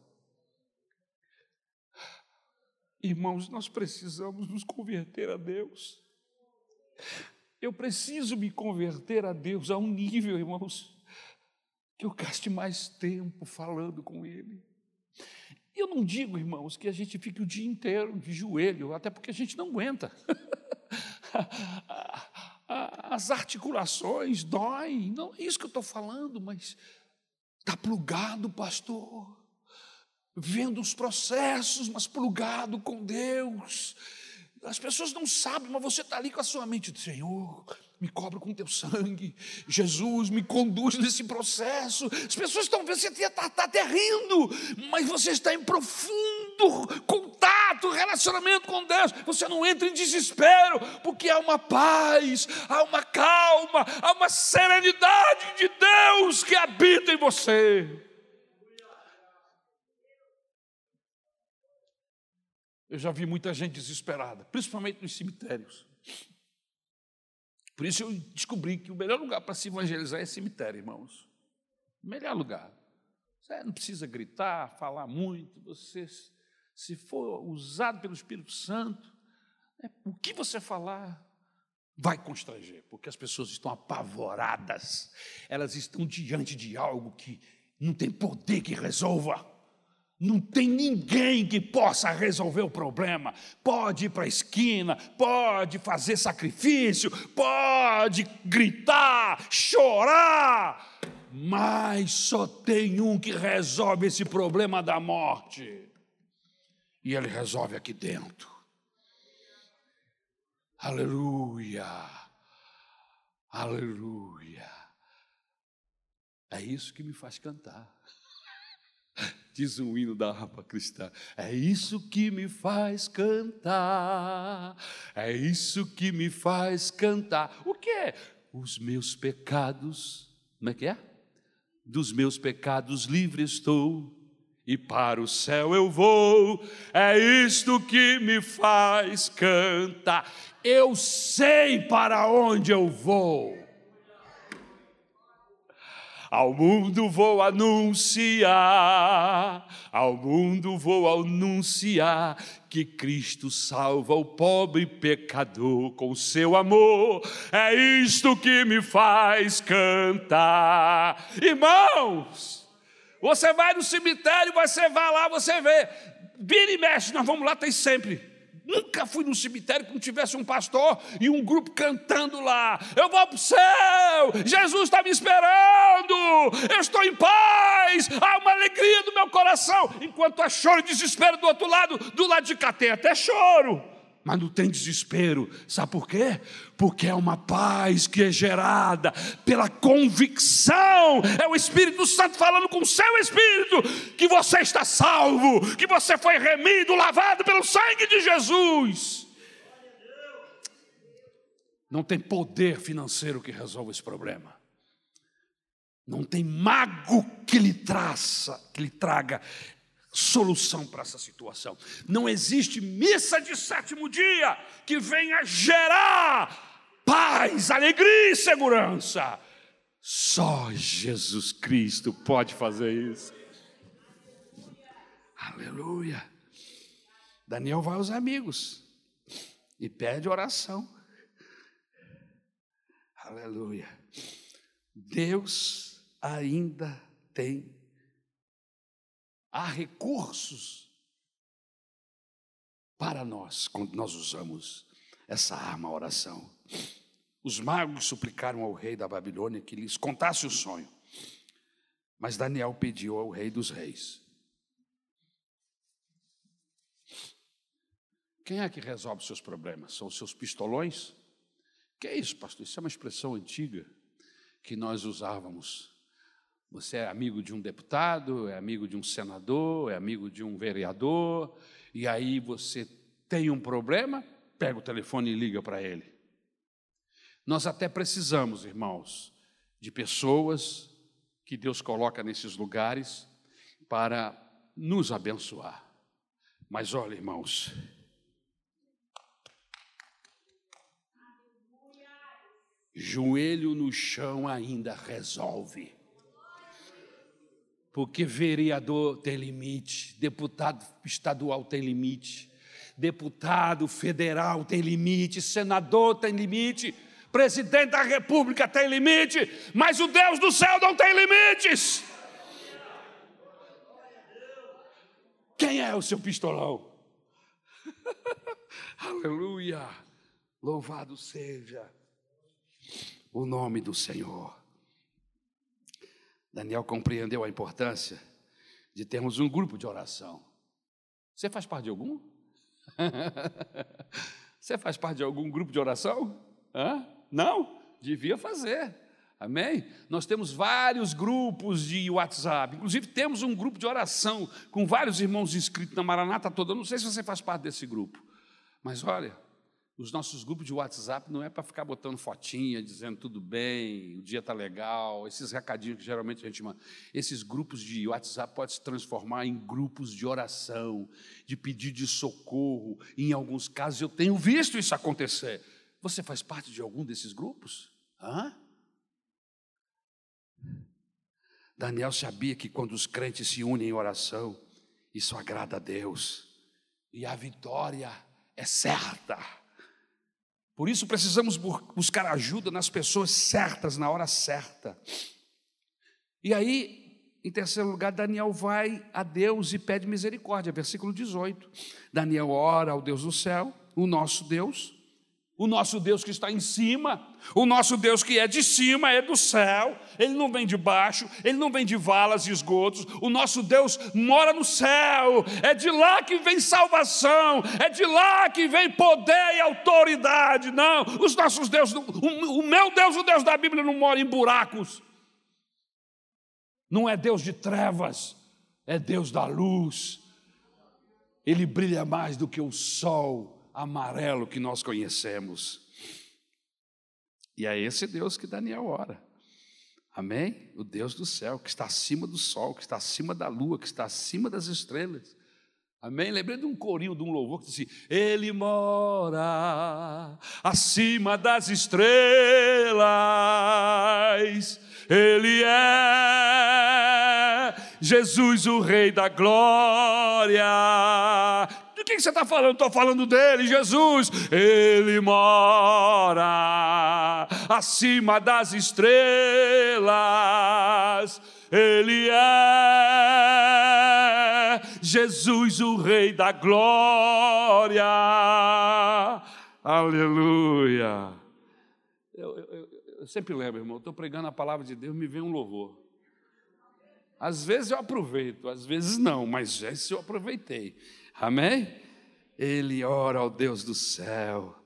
Irmãos, nós precisamos nos converter a Deus. Eu preciso me converter a Deus a um nível, irmãos, que eu gaste mais tempo falando com Ele. Eu não digo, irmãos, que a gente fique o dia inteiro de joelho, até porque a gente não aguenta. as articulações doem. Não é isso que eu estou falando, mas está plugado, pastor. Vendo os processos, mas plugado com Deus. As pessoas não sabem, mas você está ali com a sua mente, Senhor, me cobre com teu sangue, Jesus, me conduz nesse processo. As pessoas estão vendo, você está tá até rindo, mas você está em profundo contato, relacionamento com Deus. Você não entra em desespero, porque há uma paz, há uma calma, há uma serenidade de Deus que habita em você. Eu já vi muita gente desesperada, principalmente nos cemitérios. Por isso eu descobri que o melhor lugar para se evangelizar é cemitério, irmãos. Melhor lugar. Você não precisa gritar, falar muito. Você, se for usado pelo Espírito Santo, é, o que você falar vai constranger, porque as pessoas estão apavoradas. Elas estão diante de algo que não tem poder que resolva. Não tem ninguém que possa resolver o problema. Pode ir para a esquina, pode fazer sacrifício, pode gritar, chorar, mas só tem um que resolve esse problema da morte. E ele resolve aqui dentro. Aleluia. Aleluia. É isso que me faz cantar Diz um hino da harpa cristã: É isso que me faz cantar, é isso que me faz cantar. O que é? Os meus pecados, como é que é? Dos meus pecados livre estou e para o céu eu vou. É isto que me faz cantar. Eu sei para onde eu vou. Ao mundo vou anunciar, ao mundo vou anunciar que Cristo salva o pobre pecador com seu amor. É isto que me faz cantar. Irmãos, você vai no cemitério, você vai lá, você vê. Vira e mexe, nós vamos lá, tem sempre. Nunca fui num cemitério que não tivesse um pastor e um grupo cantando lá. Eu vou para o céu, Jesus está me esperando, eu estou em paz, há uma alegria no meu coração. Enquanto há choro e desespero do outro lado, do lado de cá tem até choro mas não tem desespero. Sabe por quê? Porque é uma paz que é gerada pela convicção. É o Espírito Santo falando com o seu espírito que você está salvo, que você foi remido, lavado pelo sangue de Jesus. Não tem poder financeiro que resolva esse problema. Não tem mago que lhe traça, que lhe traga solução para essa situação. Não existe missa de sétimo dia que venha gerar paz, alegria e segurança. Só Jesus Cristo pode fazer isso. Aleluia. Daniel vai aos amigos e pede oração. Aleluia. Deus ainda tem há recursos para nós quando nós usamos essa arma, oração. Os magos suplicaram ao rei da Babilônia que lhes contasse o sonho, mas Daniel pediu ao rei dos reis. Quem é que resolve seus problemas? São os seus pistolões? Que é isso, pastor? Isso é uma expressão antiga que nós usávamos você é amigo de um deputado, é amigo de um senador, é amigo de um vereador, e aí você tem um problema, pega o telefone e liga para ele. Nós até precisamos, irmãos, de pessoas que Deus coloca nesses lugares para nos abençoar. Mas olha, irmãos, joelho no chão ainda resolve. Porque vereador tem limite, deputado estadual tem limite, deputado federal tem limite, senador tem limite, presidente da república tem limite, mas o Deus do céu não tem limites. Quem é o seu pistolão? Aleluia! Louvado seja o nome do Senhor. Daniel compreendeu a importância de termos um grupo de oração. Você faz parte de algum? Você faz parte de algum grupo de oração? Hã? Não? Devia fazer. Amém? Nós temos vários grupos de WhatsApp, inclusive temos um grupo de oração com vários irmãos inscritos na Maranata toda. Eu não sei se você faz parte desse grupo, mas olha, os nossos grupos de WhatsApp não é para ficar botando fotinha, dizendo tudo bem, o dia está legal, esses recadinhos que geralmente a gente manda. Esses grupos de WhatsApp podem se transformar em grupos de oração, de pedido de socorro. Em alguns casos eu tenho visto isso acontecer. Você faz parte de algum desses grupos? Hã? Daniel sabia que quando os crentes se unem em oração, isso agrada a Deus. E a vitória é certa. Por isso precisamos buscar ajuda nas pessoas certas, na hora certa. E aí, em terceiro lugar, Daniel vai a Deus e pede misericórdia, versículo 18. Daniel ora ao Deus do céu, o nosso Deus, o nosso Deus que está em cima, o nosso Deus que é de cima, é do céu, ele não vem de baixo, ele não vem de valas e esgotos, o nosso Deus mora no céu, é de lá que vem salvação, é de lá que vem poder e autoridade. Não, os nossos deuses, o, meu Deus, o Deus da Bíblia, não mora em buracos, não é Deus de trevas, é Deus da luz. Ele brilha mais do que o sol amarelo que nós conhecemos. E é esse Deus que Daniel ora. Amém? O Deus do céu, que está acima do sol, que está acima da lua, que está acima das estrelas. Amém? Lembrei de um corinho, de um louvor que diz assim: Ele mora acima das estrelas, Ele é Jesus, o Rei da Glória. Você está falando? Estou falando dele, Jesus. Ele mora acima das estrelas, Ele é Jesus, o Rei da Glória. Aleluia. Eu, eu, eu sempre lembro, irmão, estou pregando a palavra de Deus, me vem um louvor. Às vezes eu aproveito, às vezes não, mas esse eu aproveitei. Amém? Ele ora ao Deus do céu.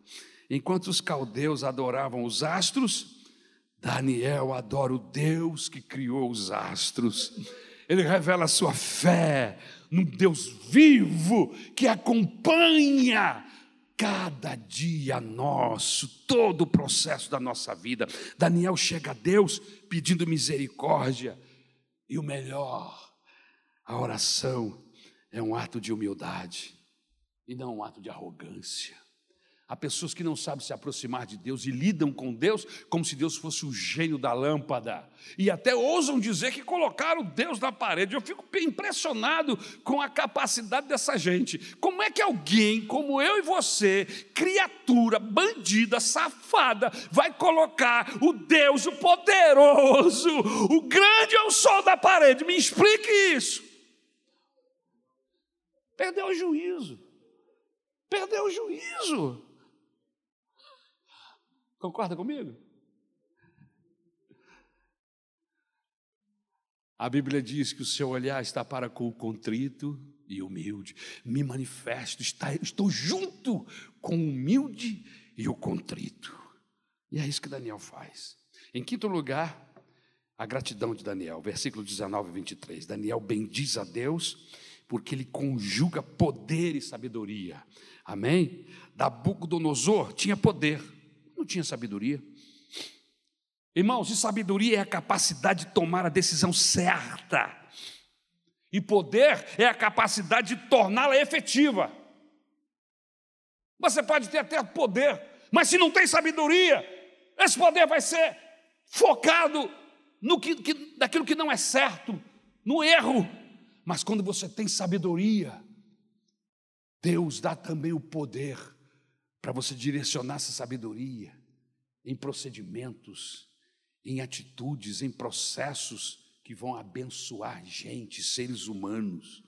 Enquanto os caldeus adoravam os astros, Daniel adora o Deus que criou os astros. Ele revela sua fé num Deus vivo que acompanha cada dia nosso, todo o processo da nossa vida. Daniel chega a Deus pedindo misericórdia e o melhor, a oração é um ato de humildade e não um ato de arrogância. Há pessoas que não sabem se aproximar de Deus e lidam com Deus como se Deus fosse o gênio da lâmpada. E até ousam dizer que colocaram Deus na parede. Eu fico impressionado com a capacidade dessa gente. Como é que alguém como eu e você, criatura, bandida, safada, vai colocar o Deus, o poderoso, o grande ao sol da parede? Me explique isso. Perdeu o juízo. Perdeu o juízo. Concorda comigo? A Bíblia diz que o seu olhar está para com o contrito e humilde. Me manifesto, está, estou junto com o humilde e o contrito. E é isso que Daniel faz. Em quinto lugar, a gratidão de Daniel, versículo 19 e 23. Daniel bendiz a Deus porque ele conjuga poder e sabedoria. Amém? Nabucodonosor tinha poder, não tinha sabedoria. Irmãos, e sabedoria é a capacidade de tomar a decisão certa. E poder é a capacidade de torná-la efetiva. Você pode ter até poder, mas se não tem sabedoria, esse poder vai ser focado no que, que, naquilo que não é certo, no erro. Mas quando você tem sabedoria, Deus dá também o poder para você direcionar essa sabedoria em procedimentos, em atitudes, em processos que vão abençoar gente, seres humanos.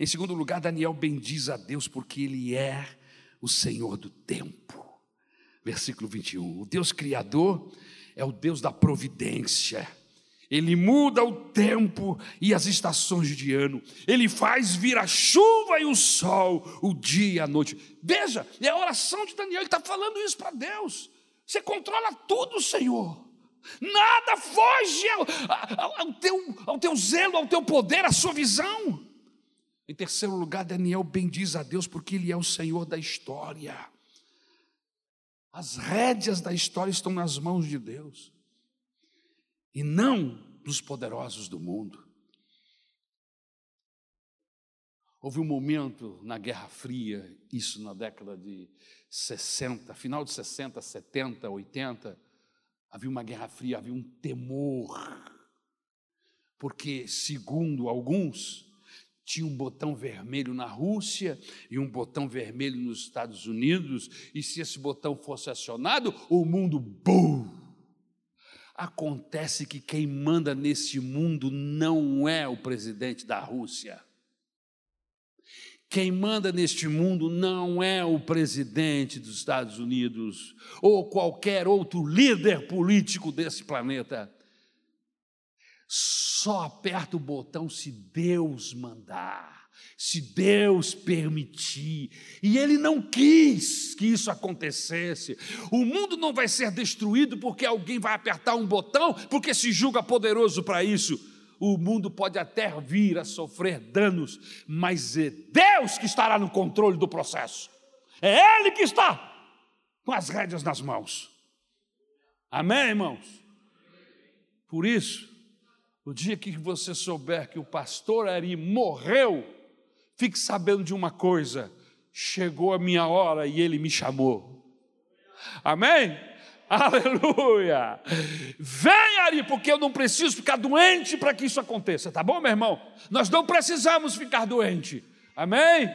Em segundo lugar, Daniel bendiz a Deus porque ele é o Senhor do tempo. Versículo 21. O Deus criador é o Deus da providência. Ele muda o tempo e as estações de ano. Ele faz vir a chuva e o sol, o dia e a noite. Veja, é a oração de Daniel. Ele está falando isso para Deus. Você controla tudo, Senhor. Nada foge ao, ao, teu, ao teu zelo, ao teu poder, à sua visão. Em terceiro lugar, Daniel bendiz a Deus porque Ele é o Senhor da história. As rédeas da história estão nas mãos de Deus e não dos poderosos do mundo. Houve um momento na Guerra Fria, isso na década de 60, final de 60, 70, 80, havia uma Guerra Fria, havia um temor, porque, segundo alguns, tinha um botão vermelho na Rússia e um botão vermelho nos Estados Unidos, e se esse botão fosse acionado, o mundo, bum! Acontece que quem manda nesse mundo não é o presidente da Rússia. Quem manda neste mundo não é o presidente dos Estados Unidos ou qualquer outro líder político desse planeta. Só aperta o botão se Deus mandar se Deus permitir. E Ele não quis que isso acontecesse. O mundo não vai ser destruído porque alguém vai apertar um botão, porque se julga poderoso para isso. o mundo pode até vir a sofrer danos, mas é Deus que estará no controle do processo. É Ele que está com as rédeas nas mãos. Amém, irmãos? Por isso, o dia que você souber que o pastor Ari morreu, fique sabendo de uma coisa: chegou a minha hora e ele me chamou. Amém? Aleluia! Vem, Ari, porque eu não preciso ficar doente para que isso aconteça, tá bom, meu irmão? Nós não precisamos ficar doente. Amém?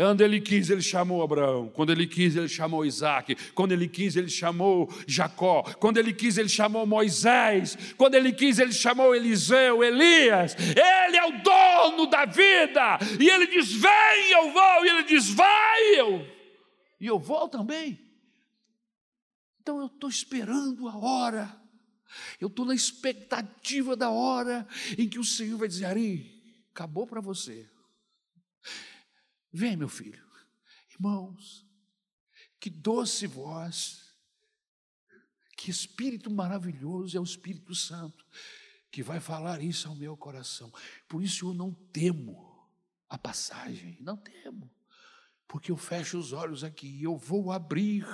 Quando ele quis, ele chamou Abraão. Quando ele quis, ele chamou Isaac. Quando ele quis, ele chamou Jacó. Quando ele quis, ele chamou Moisés. Quando ele quis, ele chamou Eliseu, Elias. Ele é o dono da vida. E ele diz: Vem, eu vou. E ele diz: Vai, eu. E eu vou também. Então eu estou esperando a hora. Eu estou na expectativa da hora em que o Senhor vai dizer: Ari, acabou para você. Vem, meu filho. Irmãos, que doce voz, que espírito maravilhoso é o Espírito Santo que vai falar isso ao meu coração. Por isso eu não temo a passagem, não temo, porque eu fecho os olhos aqui e eu vou abrir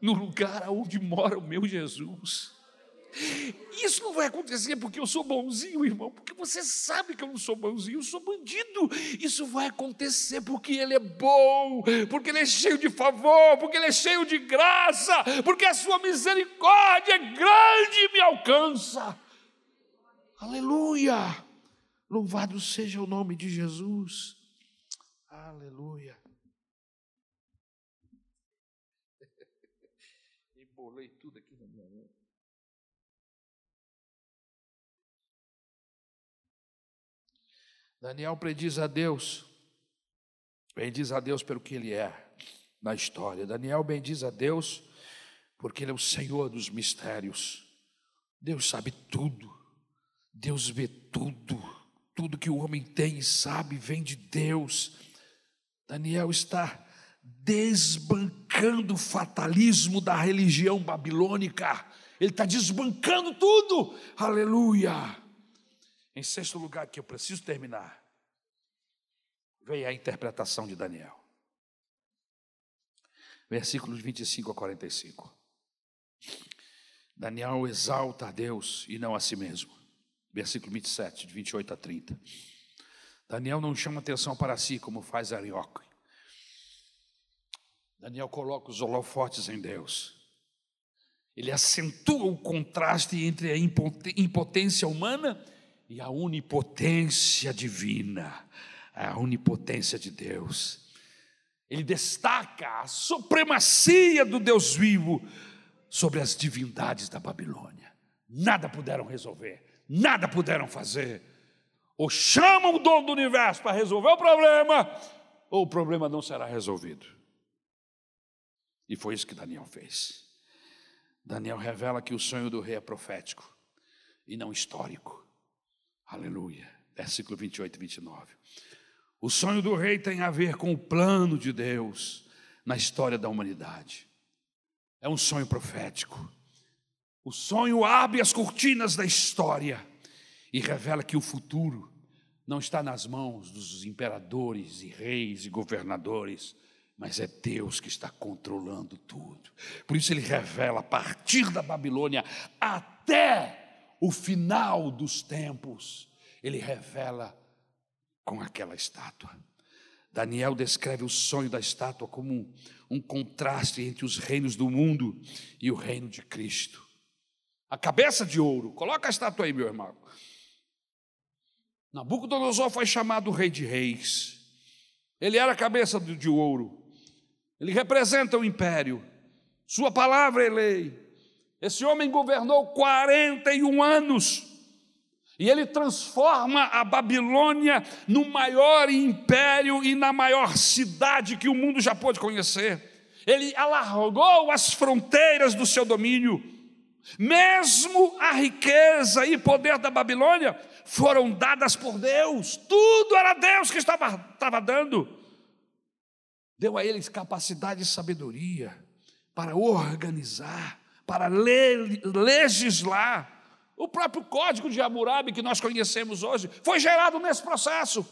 no lugar onde mora o meu Jesus. Isso não vai acontecer porque eu sou bonzinho, irmão, porque você sabe que eu não sou bonzinho, eu sou bandido. Isso vai acontecer porque Ele é bom, porque Ele é cheio de favor, porque Ele é cheio de graça, porque a Sua misericórdia é grande e me alcança. Aleluia! Louvado seja o nome de Jesus. Aleluia. Embolei tudo aqui Daniel prediz a Deus, bendiz a Deus pelo que ele é na história. Daniel bendiz a Deus porque ele é o Senhor dos mistérios. Deus sabe tudo, Deus vê tudo, tudo que o homem tem e sabe vem de Deus. Daniel está desbancando o fatalismo da religião babilônica, ele está desbancando tudo, aleluia. Em sexto lugar, que eu preciso terminar, veio a interpretação de Daniel. Versículos 25 a 45. Daniel exalta a Deus e não a si mesmo. Versículo 27, de 28 a 30. Daniel não chama atenção para si, como faz Arioque. Daniel coloca os holofotes em Deus. Ele acentua o contraste entre a impotência humana e a onipotência divina, a onipotência de Deus. Ele destaca a supremacia do Deus vivo sobre as divindades da Babilônia. Nada puderam resolver, nada puderam fazer. Ou chamam o dono do universo para resolver o problema, ou o problema não será resolvido. E foi isso que Daniel fez. Daniel revela que o sonho do rei é profético e não histórico. Aleluia. Versículo 28 e 29. O sonho do rei tem a ver com o plano de Deus na história da humanidade. É um sonho profético. O sonho abre as cortinas da história e revela que o futuro não está nas mãos dos imperadores e reis e governadores, mas é Deus que está controlando tudo. Por isso ele revela a partir da Babilônia até o final dos tempos, ele revela com aquela estátua. Daniel descreve o sonho da estátua como um, um, contraste entre os reinos do mundo e o reino de Cristo. A cabeça de ouro, coloca a estátua aí, meu irmão. Nabucodonosor foi chamado rei de reis. Ele era a cabeça de ouro. Ele representa o império. Sua palavra é lei. Esse homem governou 41 anos. E ele transforma a Babilônia no maior império e na maior cidade que o mundo já pôde conhecer. Ele alargou as fronteiras do seu domínio. Mesmo a riqueza e poder da Babilônia foram dadas por Deus, tudo era Deus que estava, estava dando. Deu a eles capacidade e sabedoria para organizar para legislar O próprio código de Hammurabi que nós conhecemos hoje foi gerado nesse processo.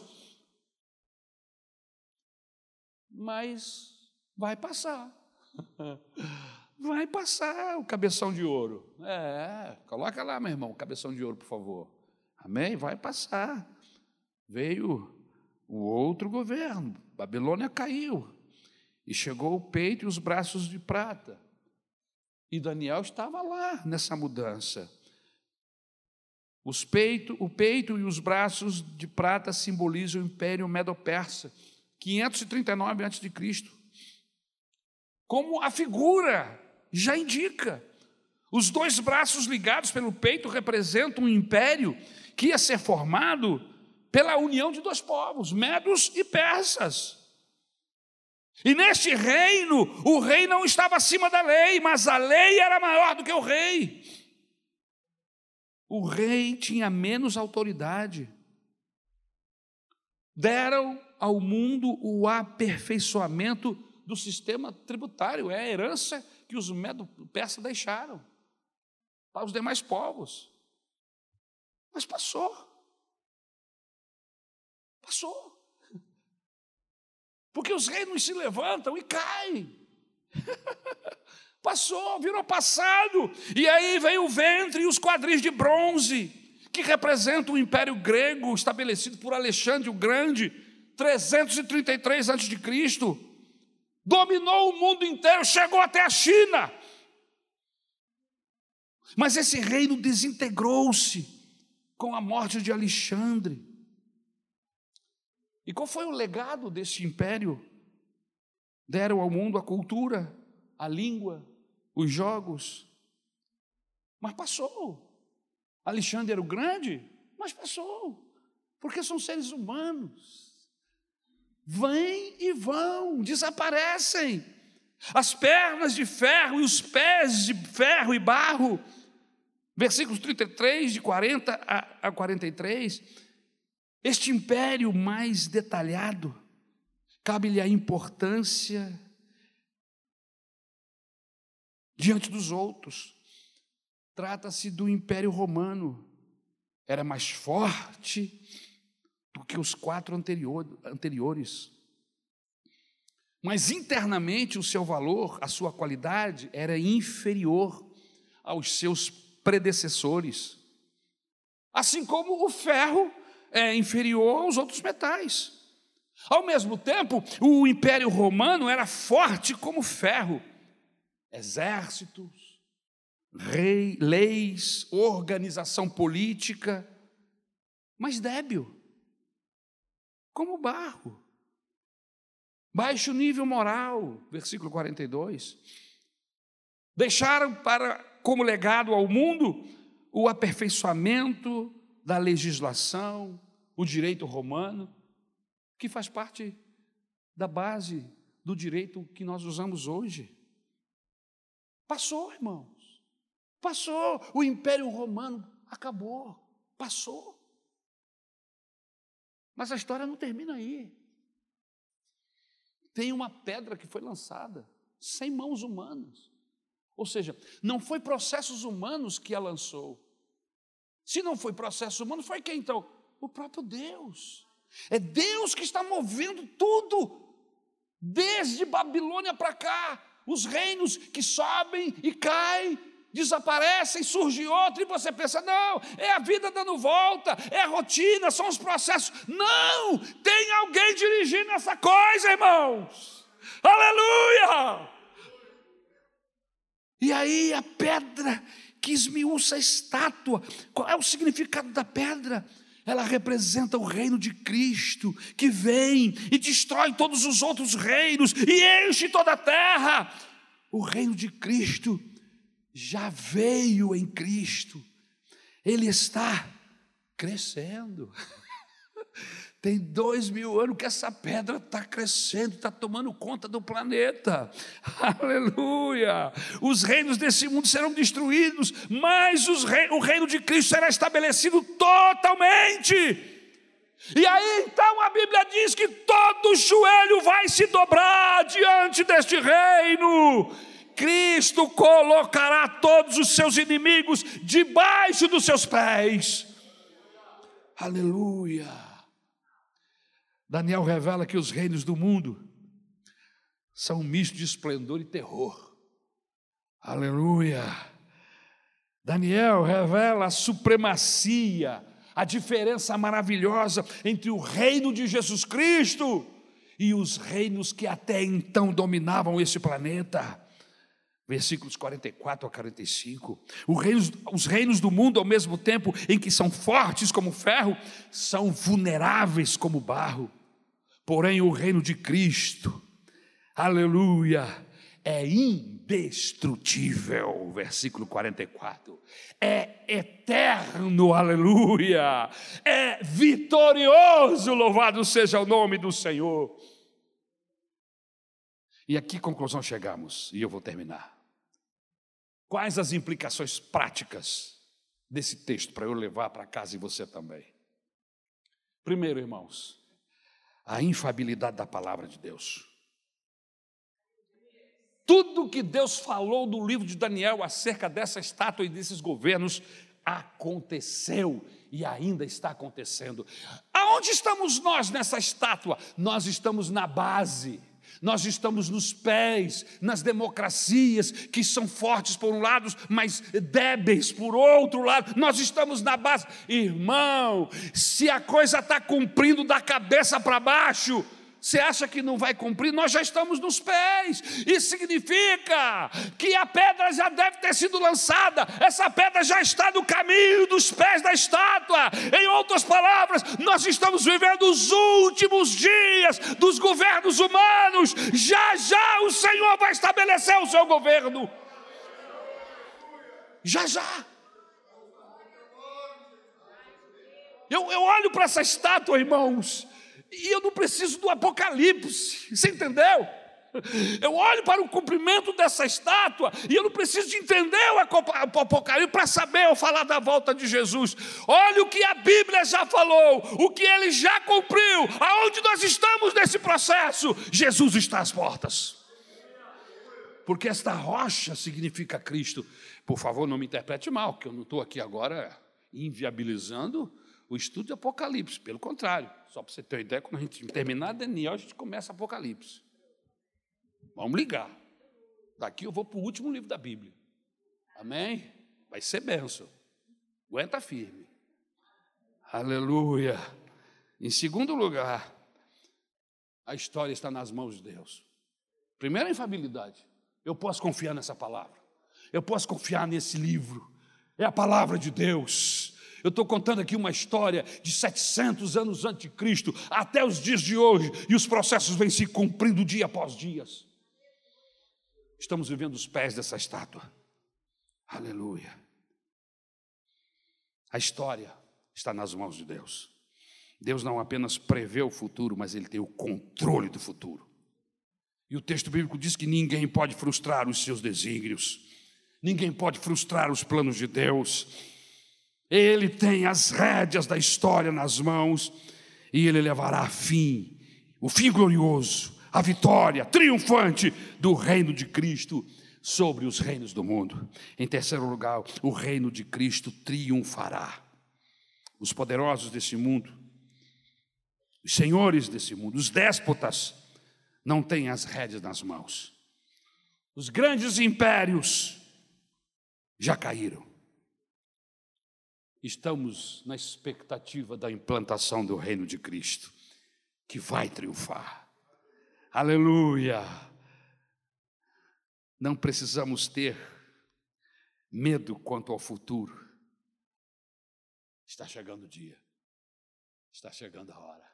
Mas vai passar. Vai passar o cabeção de ouro. É, coloca lá, meu irmão, cabeção de ouro, por favor. Amém? Vai passar. Veio o outro governo, Babilônia caiu, e chegou o peito e os braços de prata. E Daniel estava lá nessa mudança. Os peito, o peito e os braços de prata simbolizam o Império Medo-Persa, 539 a.C. Como a figura já indica. Os dois braços ligados pelo peito representam um império que ia ser formado pela união de dois povos, medos e persas. E neste reino, o rei não estava acima da lei, mas a lei era maior do que o rei. O rei tinha menos autoridade. Deram ao mundo o aperfeiçoamento do sistema tributário, é a herança que os medo-persas deixaram para os demais povos. Mas passou. Passou. Porque os reinos se levantam e caem. Passou, virou passado. E aí veio o ventre e os quadris de bronze, que representam o império grego estabelecido por Alexandre o Grande, 333 a.C. Dominou o mundo inteiro, chegou até a China. Mas esse reino desintegrou-se com a morte de Alexandre. E qual foi o legado desse império? Deram ao mundo a cultura, a língua, os jogos. Mas passou. Alexandre era o grande, mas passou. Porque são seres humanos. Vêm e vão, desaparecem. As pernas de ferro e os pés de ferro e barro. Versículos 33, de 40 a 43 este império mais detalhado, cabe-lhe a importância diante dos outros. Trata-se do Império Romano, era mais forte do que os quatro anteriores. Mas internamente o seu valor, a sua qualidade, era inferior aos seus predecessores. Assim como o ferro é inferior aos outros metais. Ao mesmo tempo, o Império Romano era forte como ferro. Exércitos, rei, leis, organização política, mas débil, como barro. Baixo nível moral, versículo 42. Deixaram para como legado ao mundo o aperfeiçoamento da legislação, o direito romano, que faz parte da base do direito que nós usamos hoje. Passou, irmãos. Passou. O Império Romano acabou. Passou. Mas a história não termina aí. Tem uma pedra que foi lançada, sem mãos humanas. Ou seja, não foi processos humanos que a lançou. Se não foi processo humano, foi quem então? O próprio Deus. É Deus que está movendo tudo, desde Babilônia para cá. Os reinos que sobem e caem, desaparecem, surge outro, e você pensa: não, é a vida dando volta, é a rotina, são os processos. Não, tem alguém dirigindo essa coisa, irmãos. Aleluia! E aí a pedra que esmiuça a estátua. Qual é o significado da pedra? Ela representa o reino de Cristo, que vem e destrói todos os outros reinos e enche toda a terra. O reino de Cristo já veio em Cristo, ele está crescendo. Tem dois mil anos que essa pedra está crescendo, está tomando conta do planeta. Aleluia! Os reinos desse mundo serão destruídos, mas rei, o reino de Cristo será estabelecido totalmente. E aí então a Bíblia diz que todo joelho vai se dobrar diante deste reino Cristo colocará todos os seus inimigos debaixo dos seus pés. Aleluia. Daniel revela que os reinos do mundo são um misto de esplendor e terror. Aleluia. Daniel revela a supremacia, a diferença maravilhosa entre o reino de Jesus Cristo e os reinos que até então dominavam esse planeta. Versículos 44 a 45. Reinos, os reinos do mundo, ao mesmo tempo em que são fortes como ferro, são vulneráveis como barro. Porém, o reino de Cristo, aleluia, é indestrutível. Versículo 44. É eterno, aleluia. É vitorioso, louvado seja o nome do Senhor. E aqui conclusão chegamos, e eu vou terminar. Quais as implicações práticas desse texto para eu levar para casa e você também? Primeiro, irmãos, a infabilidade da palavra de Deus. Tudo que Deus falou no livro de Daniel acerca dessa estátua e desses governos aconteceu e ainda está acontecendo. Aonde estamos nós nessa estátua? Nós estamos na base nós estamos nos pés, nas democracias que são fortes por um lado, mas débeis por outro lado. Nós estamos na base. Irmão, se a coisa está cumprindo da cabeça para baixo, você acha que não vai cumprir? Nós já estamos nos pés. Isso significa que a pedra já deve ter sido lançada. Essa pedra já está no caminho dos pés da estátua. Em outras palavras, nós estamos vivendo os últimos dias dos governos humanos. Já já o Senhor vai estabelecer o seu governo. Já já. Eu, eu olho para essa estátua, irmãos e eu não preciso do Apocalipse, você entendeu? Eu olho para o cumprimento dessa estátua e eu não preciso de entender o Apocalipse para saber ou falar da volta de Jesus. Olha o que a Bíblia já falou, o que ele já cumpriu, aonde nós estamos nesse processo. Jesus está às portas. Porque esta rocha significa Cristo. Por favor, não me interprete mal, que eu não estou aqui agora inviabilizando o estudo de Apocalipse, pelo contrário. Só para você ter uma ideia, quando a gente terminar Daniel, a gente começa Apocalipse. Vamos ligar. Daqui eu vou para o último livro da Bíblia. Amém? Vai ser benção. Aguenta firme. Aleluia. Em segundo lugar, a história está nas mãos de Deus. Primeiro, a infabilidade. Eu posso confiar nessa palavra. Eu posso confiar nesse livro. É a palavra de Deus. Eu estou contando aqui uma história de 700 anos antes de Cristo, até os dias de hoje, e os processos vêm se cumprindo dia após dia. Estamos vivendo os pés dessa estátua. Aleluia. A história está nas mãos de Deus. Deus não apenas prevê o futuro, mas Ele tem o controle do futuro. E o texto bíblico diz que ninguém pode frustrar os seus desígnios, ninguém pode frustrar os planos de Deus. Ele tem as rédeas da história nas mãos e ele levará a fim, o fim glorioso, a vitória triunfante do reino de Cristo sobre os reinos do mundo. Em terceiro lugar, o reino de Cristo triunfará. Os poderosos desse mundo, os senhores desse mundo, os déspotas, não têm as rédeas nas mãos. Os grandes impérios já caíram estamos na expectativa da implantação do reino de Cristo, que vai triunfar. Aleluia! Não precisamos ter medo quanto ao futuro. Está chegando o dia, está chegando a hora.